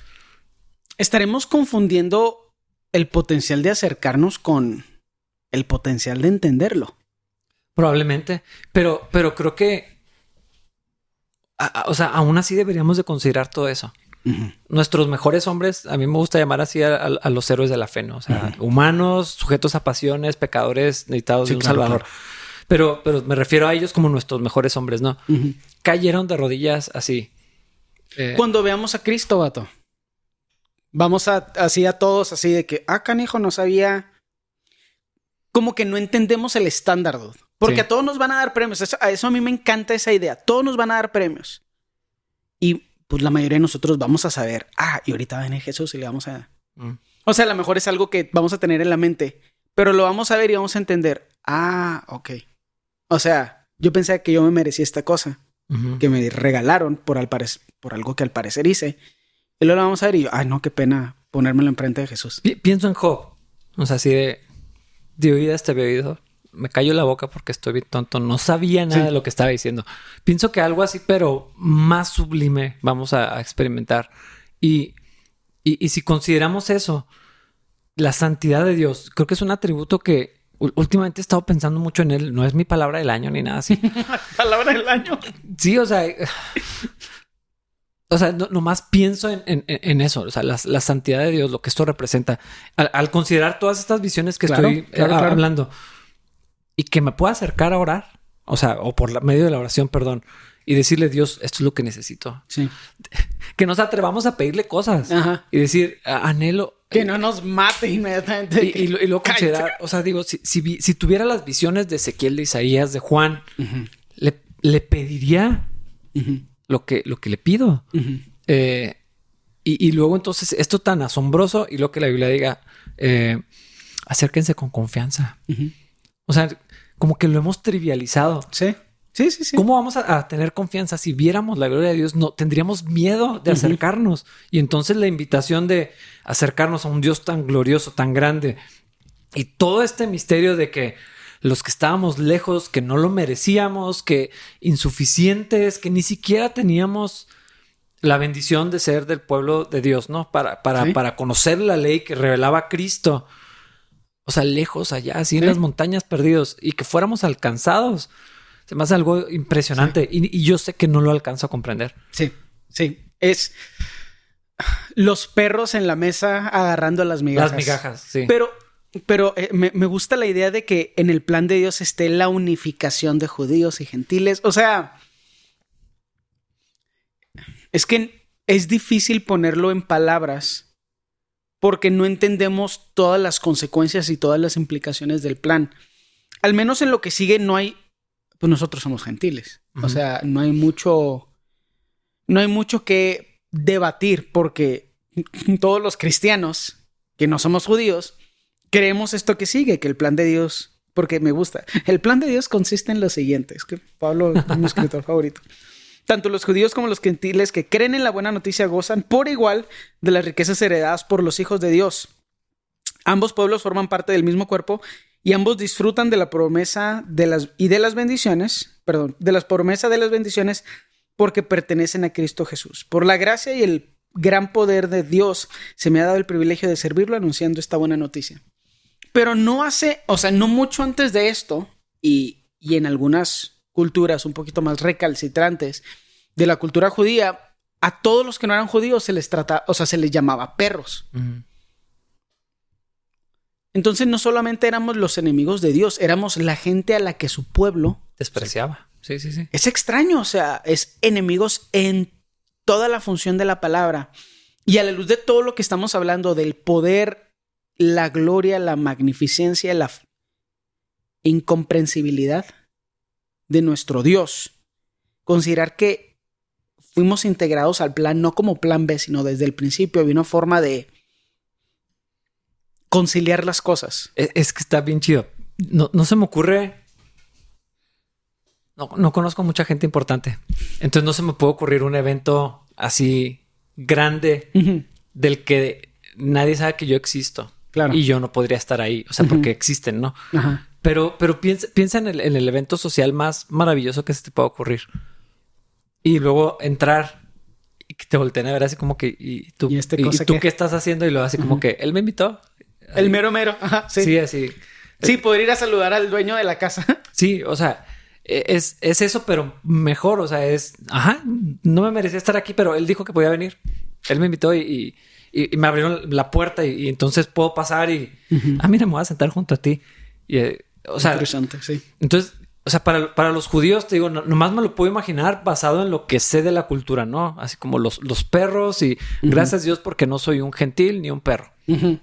Estaremos confundiendo el potencial de acercarnos con el potencial de entenderlo. Probablemente, pero, pero creo que o sea, aún así deberíamos de considerar todo eso. Nuestros mejores hombres, a mí me gusta llamar así a, los héroes de la fe, ¿no? O sea, humanos, sujetos a pasiones, pecadores, necesitados de un salvador. Pero, pero me refiero a ellos como nuestros mejores hombres, ¿no? Cayeron de rodillas así. Eh, Cuando veamos a Cristo, vato. Vamos a, así a todos, así de que, ah, canijo, no sabía. Como que no entendemos el estándar, dude. Porque a todos nos van a dar premios. Eso, a eso a mí me encanta esa idea. Todos nos van a dar premios. Y pues la mayoría de nosotros vamos a saber, ah, y ahorita va a venir Jesús y le vamos a... Mm. O sea, a lo mejor es algo que vamos a tener en la mente, pero lo vamos a ver y vamos a entender, ah, ok. O sea, yo pensé que yo me merecía esta cosa, que me regalaron por, al por algo que al parecer hice. Y luego lo vamos a ver y yo, ay, no, qué pena ponérmelo enfrente de Jesús. pienso en Job. O sea, así de, de oídas te había oído me cayó la boca porque estoy bien tonto, no sabía nada de lo que estaba diciendo. Pienso que algo así, pero más sublime vamos a, experimentar. Y, y, si consideramos eso, la santidad de Dios, creo que es un atributo que últimamente he estado pensando mucho en él. No es mi palabra del año ni nada así. palabra del año. Sí, o sea, o sea, nomás pienso en, eso, o sea, la, santidad de Dios, lo que esto representa. Al, considerar todas estas visiones que estoy eh, hablando, y que me pueda acercar a orar. o sea, o por la, medio de la oración, perdón, y decirle, Dios, esto es lo que necesito. Sí. Que nos atrevamos a pedirle cosas Ajá. y decir, "A- anhelo. Que no nos mate inmediatamente. Y, y, lo- y luego considerar, o sea, digo, si, si, vi- si tuviera las visiones de Ezequiel, de Isaías, de Juan, le, le pediría lo que, lo que le pido. Eh, y, luego entonces esto tan asombroso y luego que la Biblia diga, eh, acérquense con confianza. O sea, como que lo hemos trivializado. Sí. Sí, sí, sí. ¿Cómo vamos a, a tener confianza si viéramos la gloria de Dios? No tendríamos miedo de acercarnos. Y entonces la invitación de acercarnos a un Dios tan glorioso, tan grande, y todo este misterio de que los que estábamos lejos, que no lo merecíamos, que insuficientes, que ni siquiera teníamos la bendición de ser del pueblo de Dios, ¿no? Para, para, Sí. para conocer la ley que revelaba a Cristo. O sea, lejos allá, así en las montañas perdidos, y que fuéramos alcanzados. Se me hace algo impresionante y, y yo sé que no lo alcanzo a comprender. Sí, sí. Es los perros en la mesa agarrando las migajas. Las migajas, sí. Pero, pero eh, me, me gusta la idea de que en el plan de Dios esté la unificación de judíos y gentiles. O sea, es que es difícil ponerlo en palabras porque no entendemos todas las consecuencias y todas las implicaciones del plan. Al menos en lo que sigue no hay, pues nosotros somos gentiles. O sea, no hay mucho, no hay mucho que debatir porque todos los cristianos que no somos judíos creemos esto que sigue, que el plan de Dios, porque me gusta, el plan de Dios consiste en lo siguiente, es que Pablo es mi escritor favorito. Tanto los judíos como los gentiles que creen en la buena noticia gozan por igual de las riquezas heredadas por los hijos de Dios. Ambos pueblos forman parte del mismo cuerpo y ambos disfrutan de la promesa de las y de las bendiciones, perdón, de las promesas de las bendiciones porque pertenecen a Cristo Jesús. Por la gracia y el gran poder de Dios se me ha dado el privilegio de servirlo anunciando esta buena noticia. Pero no hace, o sea, no mucho antes de esto y, y en algunas culturas un poquito más recalcitrantes de la cultura judía, a todos los que no eran judíos se les trata, o sea, se les llamaba perros. Entonces no solamente éramos los enemigos de Dios, éramos la gente a la que su pueblo Despreciaba. Sí, sí, sí. es extraño, o sea, es enemigos en toda la función de la palabra. Y a la luz de todo lo que estamos hablando del poder, la gloria, la magnificencia, la incomprensibilidad de nuestro Dios, considerar que fuimos integrados al plan no como plan B, sino desde el principio, había una forma de conciliar las cosas. Es, es que está bien chido. No, no se me ocurre. No, no conozco mucha gente importante. Entonces no se me puede ocurrir un evento así grande del que nadie sabe que yo existo. Claro. Y yo no podría estar ahí. O sea, porque existen, ¿no? Ajá. Pero, pero piensa, piensa en, el, en el evento social más maravilloso que se te pueda ocurrir. Y luego entrar y que te volteen a ver así como que, ¿y tú, ¿Y este y cosa tú qué? qué estás haciendo? Y luego así como que, él me invitó. El mero mero. Ajá, sí. Sí, sí. así. poder ir a saludar al dueño de la casa. Sí, o sea, e- es, es eso, pero mejor. O sea, es, ajá, no me merecía estar aquí, pero él dijo que podía venir. Él me invitó y, y- me abrieron la puerta y, y entonces puedo pasar y, ah, mira, me voy a sentar junto a ti. Y, eh, o sea, Interesante, sí. entonces, o sea, para, para los judíos, te digo, no- nomás me lo puedo imaginar basado en lo que sé de la cultura, ¿no? Así como los, los perros y gracias a Dios porque no soy un gentil ni un perro.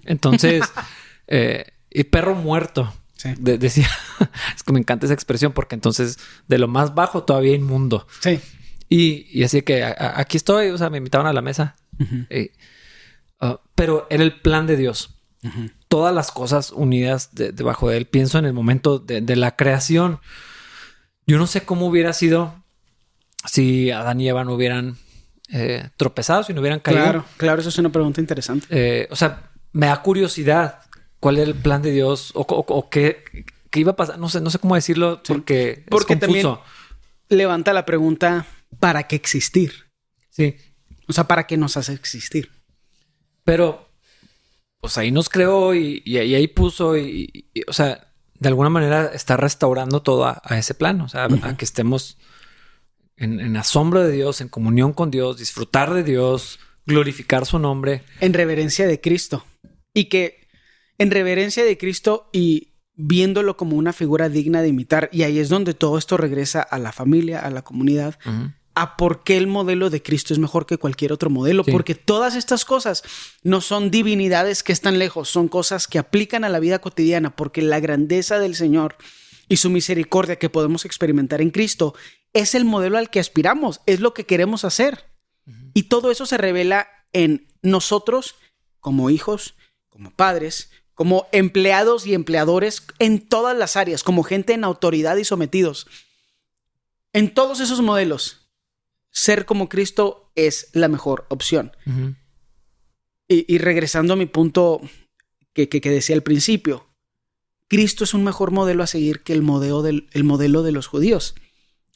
Entonces, eh, y perro muerto. Sí. De- decía, es que me encanta esa expresión porque entonces de lo más bajo todavía inmundo. Sí. Y, y así que a- aquí estoy, o sea, me invitaban a la mesa. Ah, pero era el plan de Dios. Todas las cosas unidas de- debajo de él. Pienso en el momento de, de la creación. Yo no sé cómo hubiera sido si Adán y Eva no hubieran eh, tropezado, si no hubieran caído. Claro, claro, eso es una pregunta interesante. Eh, o sea, me da curiosidad cuál era el plan de Dios o, o- o qué, qué iba a pasar. No sé, no sé cómo decirlo porque, Porque es confuso. también- Levanta la pregunta, ¿para qué existir? Sí, O sea, ¿para qué nos hace existir? pero pues ahí nos creó y, y- y ahí puso y, y- o sea, de alguna manera está restaurando todo a, a ese plan. O sea, a que estemos en, en asombro de Dios, en comunión con Dios, disfrutar de Dios, glorificar su nombre. En reverencia de Cristo. Y que en reverencia de Cristo y viéndolo como una figura digna de imitar. Y ahí es donde todo esto regresa a la familia, a la comunidad, a por qué el modelo de Cristo es mejor que cualquier otro modelo. Porque todas estas cosas no son divinidades que están lejos, son cosas que aplican a la vida cotidiana, porque la grandeza del Señor y su misericordia que podemos experimentar en Cristo es el modelo al que aspiramos, es lo que queremos hacer. Y todo eso se revela en nosotros como hijos, como padres, como empleados y empleadores en todas las áreas, como gente en autoridad y sometidos. En todos esos modelos, ser como Cristo es la mejor opción. y, regresando a mi punto que, que, decía al principio, Cristo es un mejor modelo a seguir que el modelo, del, el modelo de los judíos.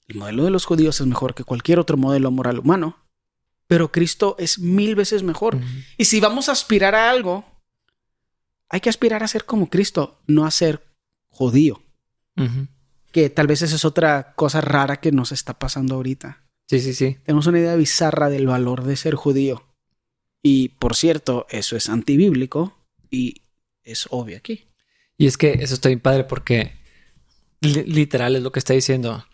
El modelo de los judíos es mejor que cualquier otro modelo moral humano, pero Cristo es mil veces mejor. Y si vamos a aspirar a algo, hay que aspirar a ser como Cristo, no a ser judío. Que tal vez esa es otra cosa rara que nos está pasando ahorita. Sí, sí, sí. Tenemos una idea bizarra del valor de ser judío. Y por cierto, eso es antibíblico y es obvio aquí. Y es que eso está bien padre porque literal es lo que está diciendo.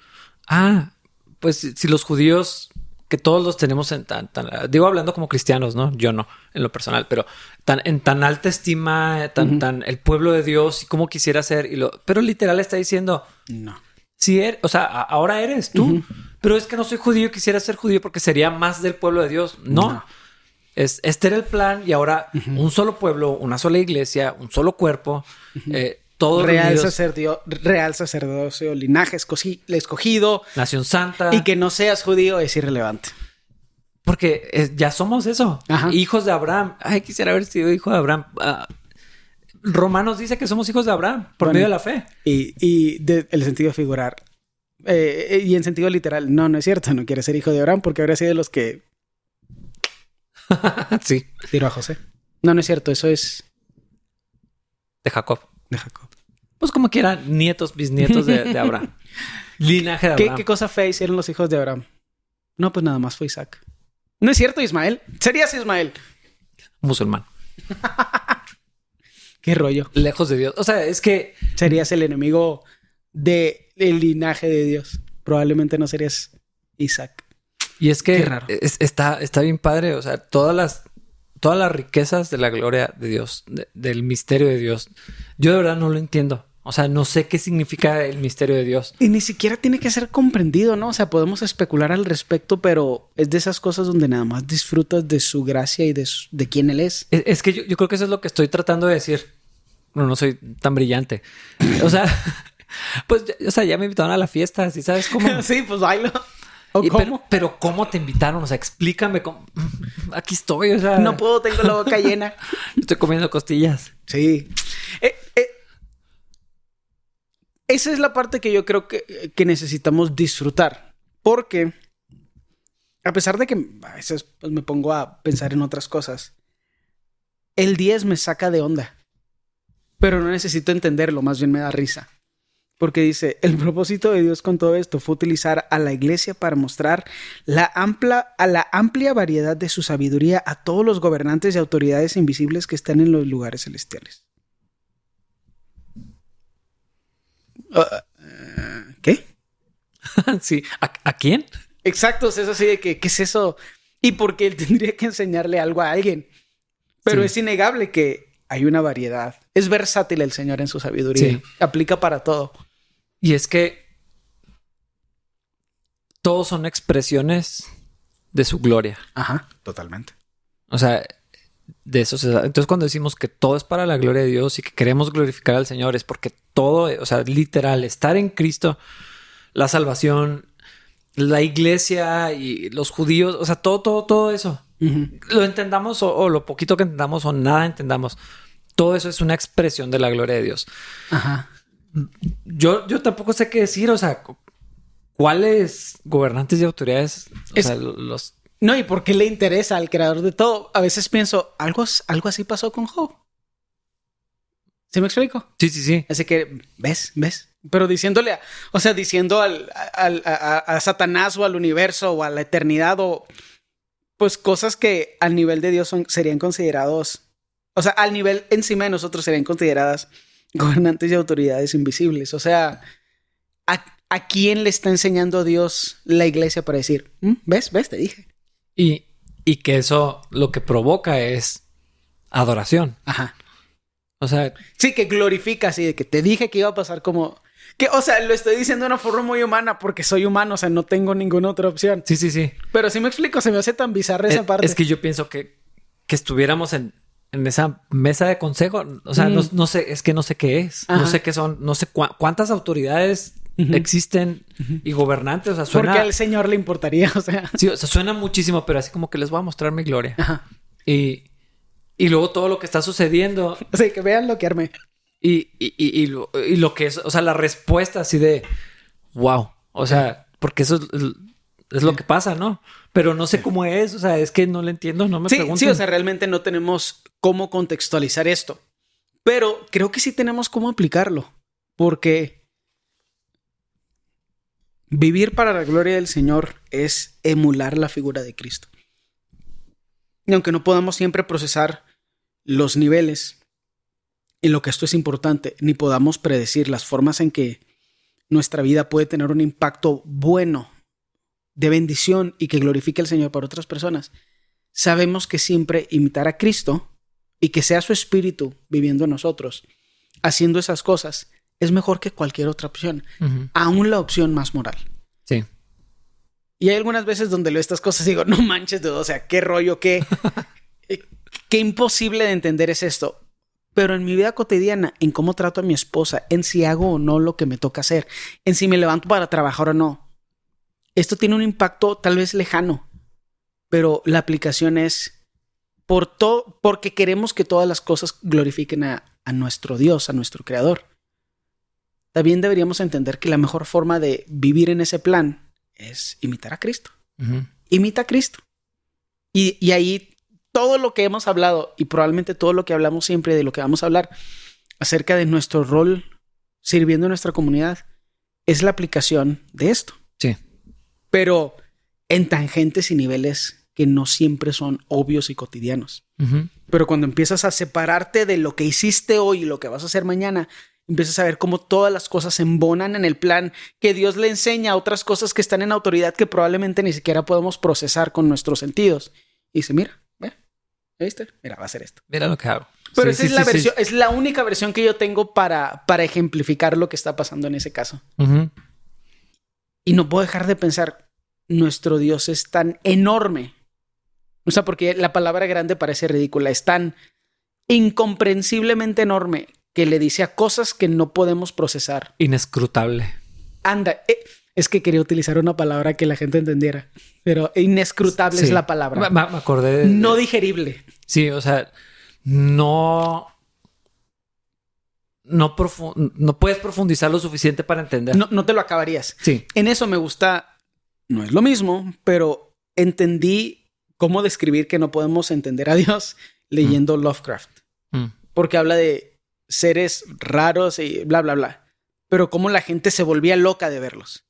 Ah, pues si los judíos que todos los tenemos en tan, digo hablando como cristianos, ¿no? Yo no, en lo personal, pero tan, en tan alta estima, tan, tan, el pueblo de Dios y cómo quisiera ser, y lo, pero literal está diciendo, no. Si eres, o sea, ahora eres tú, pero es que no soy judío, quisiera ser judío porque sería más del pueblo de Dios. No. Es, este era el plan y ahora un solo pueblo, una sola iglesia, un solo cuerpo, eh, real, sacerdocio, real sacerdocio, linaje escogido, nación santa. Y que no seas judío es irrelevante. Porque eh, ya somos eso. Hijos de Abraham. Ay, quisiera haber sido hijo de Abraham. Ah, Romanos dice que somos hijos de Abraham por medio de la fe. Y, y el sentido figurar. Eh, y en sentido literal, no, no es cierto. No quiere ser hijo de Abraham porque habría sido de los que. sí. Tiro a José. No, no es cierto. Eso es. De Jacob. De Jacob. Pues como quieran, nietos, bisnietos de, Abraham. Linaje de Abraham. ¿Qué, cosa fea hicieron los hijos de Abraham? No, pues nada más fue Isaac. ¿No es cierto, Ismael? Serías Ismael. Musulmán. Qué rollo. Lejos de Dios. O sea, es que. Serías el enemigo del linaje de Dios. Probablemente no serías Isaac. Y es que está, está bien padre. O sea, todas las todas las riquezas de la gloria de Dios, del misterio de Dios. Yo de verdad no lo entiendo. O sea, no sé qué significa el misterio de Dios. Y ni siquiera tiene que ser comprendido, ¿no? O sea, podemos especular al respecto, pero es de esas cosas donde nada más disfrutas de su gracia y de, de quién Él es. Es, que yo, creo que eso es lo que estoy tratando de decir. No, no soy tan brillante. O sea, pues, o sea, ya me invitaron a la fiesta, ¿sí sabes cómo? sí, pues bailo. Pero, ¿cómo te invitaron? O sea, explícame cómo. Aquí estoy, o sea. No puedo, tengo la boca llena. Estoy comiendo costillas. Sí. Eh, eh, esa es la parte que yo creo que, que, necesitamos disfrutar. Porque, a pesar de que a veces pues, me pongo a pensar en otras cosas, el 10 me saca de onda. Pero no necesito entenderlo, más bien me da risa porque dice, el propósito de Dios con todo esto fue utilizar a la iglesia para mostrar la amplia, a la amplia variedad de su sabiduría a todos los gobernantes y autoridades invisibles que están en los lugares celestiales. Ah, ¿Qué? sí, ¿A, quién? Exacto, es eso así de que, ¿qué es eso? Y porque él tendría que enseñarle algo a alguien. Pero es innegable que hay una variedad. Es versátil el Señor en su sabiduría. Aplica para todo. Y es que todos son expresiones de su gloria. Ajá, totalmente. O sea, de eso se. Entonces, cuando decimos que todo es para la gloria de Dios y que queremos glorificar al Señor, es porque todo, o sea, literal, estar en Cristo, la salvación, la iglesia y los judíos, o sea, todo, todo, todo eso. Lo entendamos o, lo poquito que entendamos o nada entendamos. Todo eso es una expresión de la gloria de Dios. Ajá yo, yo tampoco sé qué decir, o sea, ¿cuáles gobernantes y autoridades? O sea, los... No, y por qué le interesa al creador de todo. A veces pienso, algo, algo así pasó con Job. ¿Se me explico? Sí, sí, sí. Así que, ¿ves? ¿Ves? Pero diciéndole, o sea, diciendo al, a, Satanás o al universo o a la eternidad o pues cosas que al nivel de Dios son, serían considerados, o sea, al nivel encima de nosotros serían consideradas gobernantes y autoridades invisibles. O sea, ¿a, quién le está enseñando Dios la iglesia para decir, mm, ves, ves, te dije? Y, y que eso lo que provoca es adoración. Ajá. O sea. Sí, que glorifica así, de que te dije que iba a pasar como. Que, o sea, lo estoy diciendo de una forma muy humana porque soy humano, o sea, no tengo ninguna otra opción. Sí, sí, sí. Pero si me explico, se me hace tan bizarra esa parte. Es que yo pienso que, que estuviéramos en, en esa mesa de consejo. O sea, no, no, sé, es que no sé qué es. No sé qué son, no sé cuántas autoridades existen y gobernantes. O sea, suena. Porque al Señor le importaría, o sea. Sí, o sea, suena muchísimo, pero así como que les voy a mostrar mi gloria. Ajá. Y, y luego todo lo que está sucediendo. O sea, que vean lo que armé. Y, y, y, lo, y, lo, que es, o sea, la respuesta así de wow. O sea, porque eso es, es lo que pasa, ¿no? Pero no sé cómo es, o sea, es que no le entiendo, no me sí, Sí, o sea, realmente no tenemos cómo contextualizar esto. Pero creo que sí tenemos cómo aplicarlo. Porque vivir para la gloria del Señor es emular la figura de Cristo. Y aunque no podamos siempre procesar los niveles en lo que esto es importante, ni podamos predecir las formas en que nuestra vida puede tener un impacto bueno, de bendición y que glorifique al Señor para otras personas, sabemos que siempre imitar a Cristo y que sea su espíritu viviendo en nosotros, haciendo esas cosas, es mejor que cualquier otra opción, aún la opción más moral. Sí. Y hay algunas veces donde leo estas cosas y digo, no manches, o sea, qué rollo, qué, qué imposible de entender es esto. Pero en mi vida cotidiana, en cómo trato a mi esposa, en si hago o no lo que me toca hacer, en si me levanto para trabajar o no, esto tiene un impacto tal vez lejano, pero la aplicación es por todo, porque queremos que todas las cosas glorifiquen a, a nuestro Dios, a nuestro Creador. También deberíamos entender que la mejor forma de vivir en ese plan es imitar a Cristo. Imita a Cristo. Y, ahí todo lo que hemos hablado y probablemente todo lo que hablamos siempre de lo que vamos a hablar acerca de nuestro rol sirviendo a nuestra comunidad es la aplicación de esto. Sí. Pero en tangentes y niveles que no siempre son obvios y cotidianos. Pero cuando empiezas a separarte de lo que hiciste hoy y lo que vas a hacer mañana, empiezas a ver cómo todas las cosas se embonan en el plan que Dios le enseña a otras cosas que están en autoridad que probablemente ni siquiera podemos procesar con nuestros sentidos. Y dice, mira, ve, ¿viste? Mira, va a ser esto. Mira lo que hago. Pero esa es la versión, es la única versión que yo tengo para, para ejemplificar lo que está pasando en ese caso. Y no puedo dejar de pensar, nuestro Dios es tan enorme. O sea, porque la palabra grande parece ridícula, es tan incomprensiblemente enorme que le dice a cosas que no podemos procesar. Inescrutable. Anda, eh, es que quería utilizar una palabra que la gente entendiera, pero inescrutable es la palabra. Me, acordé de... No digerible. Sí, o sea, no... No, no puedes profundizar lo suficiente para entender. No, no te lo acabarías. Sí. En eso me gusta, no es lo mismo, pero entendí cómo describir que no podemos entender a Dios leyendo Lovecraft. Mm. Porque habla de seres raros y bla, bla, bla. Pero cómo la gente se volvía loca de verlos.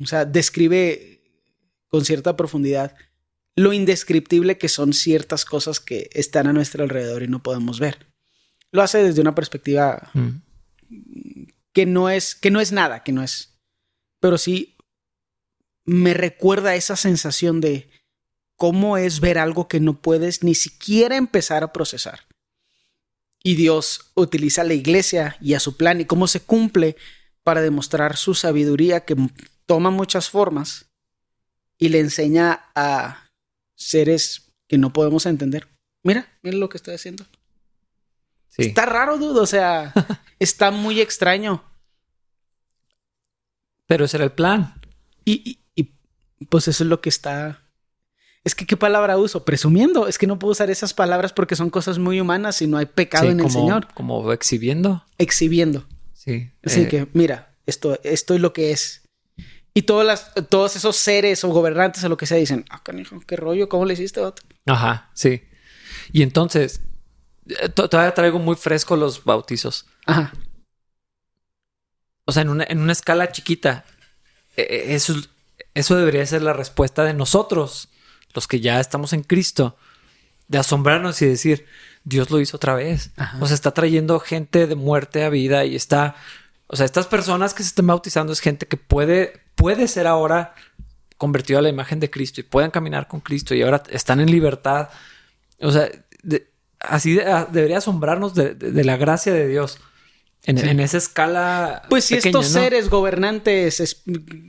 O sea, describe con cierta profundidad lo indescriptible que son ciertas cosas que están a nuestro alrededor y no podemos ver. Lo hace desde una perspectiva mm. que no es que no es nada, que no es pero sí me recuerda esa sensación de cómo es ver algo que no puedes ni siquiera empezar a procesar. Y Dios utiliza a la iglesia y a su plan y cómo se cumple para demostrar su sabiduría que toma muchas formas y le enseña a seres que no podemos entender. Mira, mira lo que está haciendo. Está raro, dudo, o sea, está muy extraño. Pero ese era el plan. y, pues eso es lo que está es que, ¿qué palabra uso? Presumiendo. Es que no puedo usar esas palabras porque son cosas muy humanas y no hay pecado en el Señor. Como exhibiendo. Exhibiendo. Sí. Así eh, que, mira, esto, esto es lo que es. Y todas las, todos esos seres o gobernantes o lo que sea dicen, ah, canijo, qué rollo, ¿cómo le hiciste, otro? Ajá, sí. Y entonces, eh, todavía traigo muy fresco los bautizos. Ajá. O sea, en una, en una escala chiquita, eh, eso, eso debería ser la respuesta de nosotros los que ya estamos en Cristo, de asombrarnos y decir, Dios lo hizo otra vez. O sea, está trayendo gente de muerte a vida y está, o sea, estas personas que se están bautizando es gente que puede, puede ser ahora convertido a la imagen de Cristo y pueden caminar con Cristo y ahora están en libertad. O sea, así debería asombrarnos de, la gracia de Dios. En, esa escala. Pues si estos seres gobernantes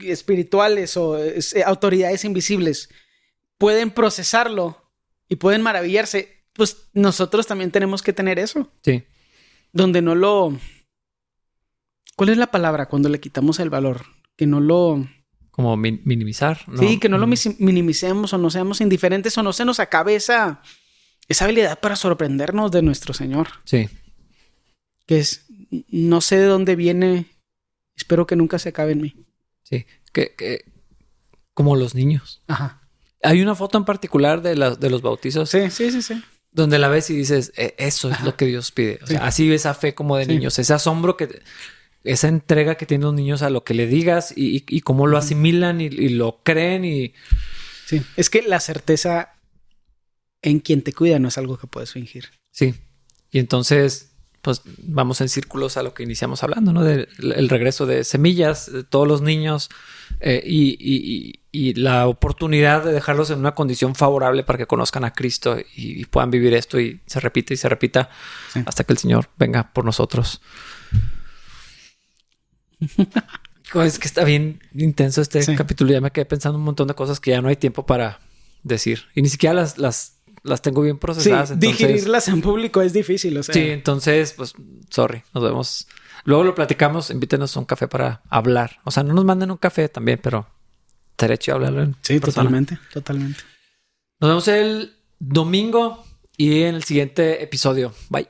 espirituales o autoridades invisibles pueden procesarlo y pueden maravillarse, pues nosotros también tenemos que tener eso. Sí. Donde no lo... ¿Cuál es la palabra cuando le quitamos el valor? Que no lo... Como minimizar. Sí, que no lo minimicemos o no seamos indiferentes o no se nos acabe esa, esa habilidad para sorprendernos de nuestro Señor. Sí. Que es, no sé de dónde viene, espero que nunca se acabe en mí. Sí, que, que como los niños. Ajá. Hay una foto en particular de, de los bautizos. Sí, sí, sí, sí. Donde la ves y dices, e, eso es lo que Dios pide. O sea, así esa fe como de niños, ese asombro que, esa entrega que tienen los niños a lo que le digas y, y, cómo lo asimilan y, lo creen y... Sí, es que la certeza en quien te cuida no es algo que puedes fingir. Sí, y entonces pues vamos en círculos a lo que iniciamos hablando, ¿no? Del el regreso de semillas, de todos los niños eh, y, la oportunidad de dejarlos en una condición favorable para que conozcan a Cristo y, puedan vivir esto y se repite y se repita hasta que el Señor venga por nosotros. es que está bien intenso este capítulo. Ya me quedé pensando un montón de cosas que ya no hay tiempo para decir. Y ni siquiera las, las las tengo bien procesadas. Sí, digerirlas en público es difícil, o sea. Sí, entonces, pues, sorry, nos vemos. Luego lo platicamos, invítenos a un café para hablar. O sea, no nos manden un café también, pero estaría chido hablarlo en Sí, totalmente, totalmente. Nos vemos el domingo y en el siguiente episodio. Bye.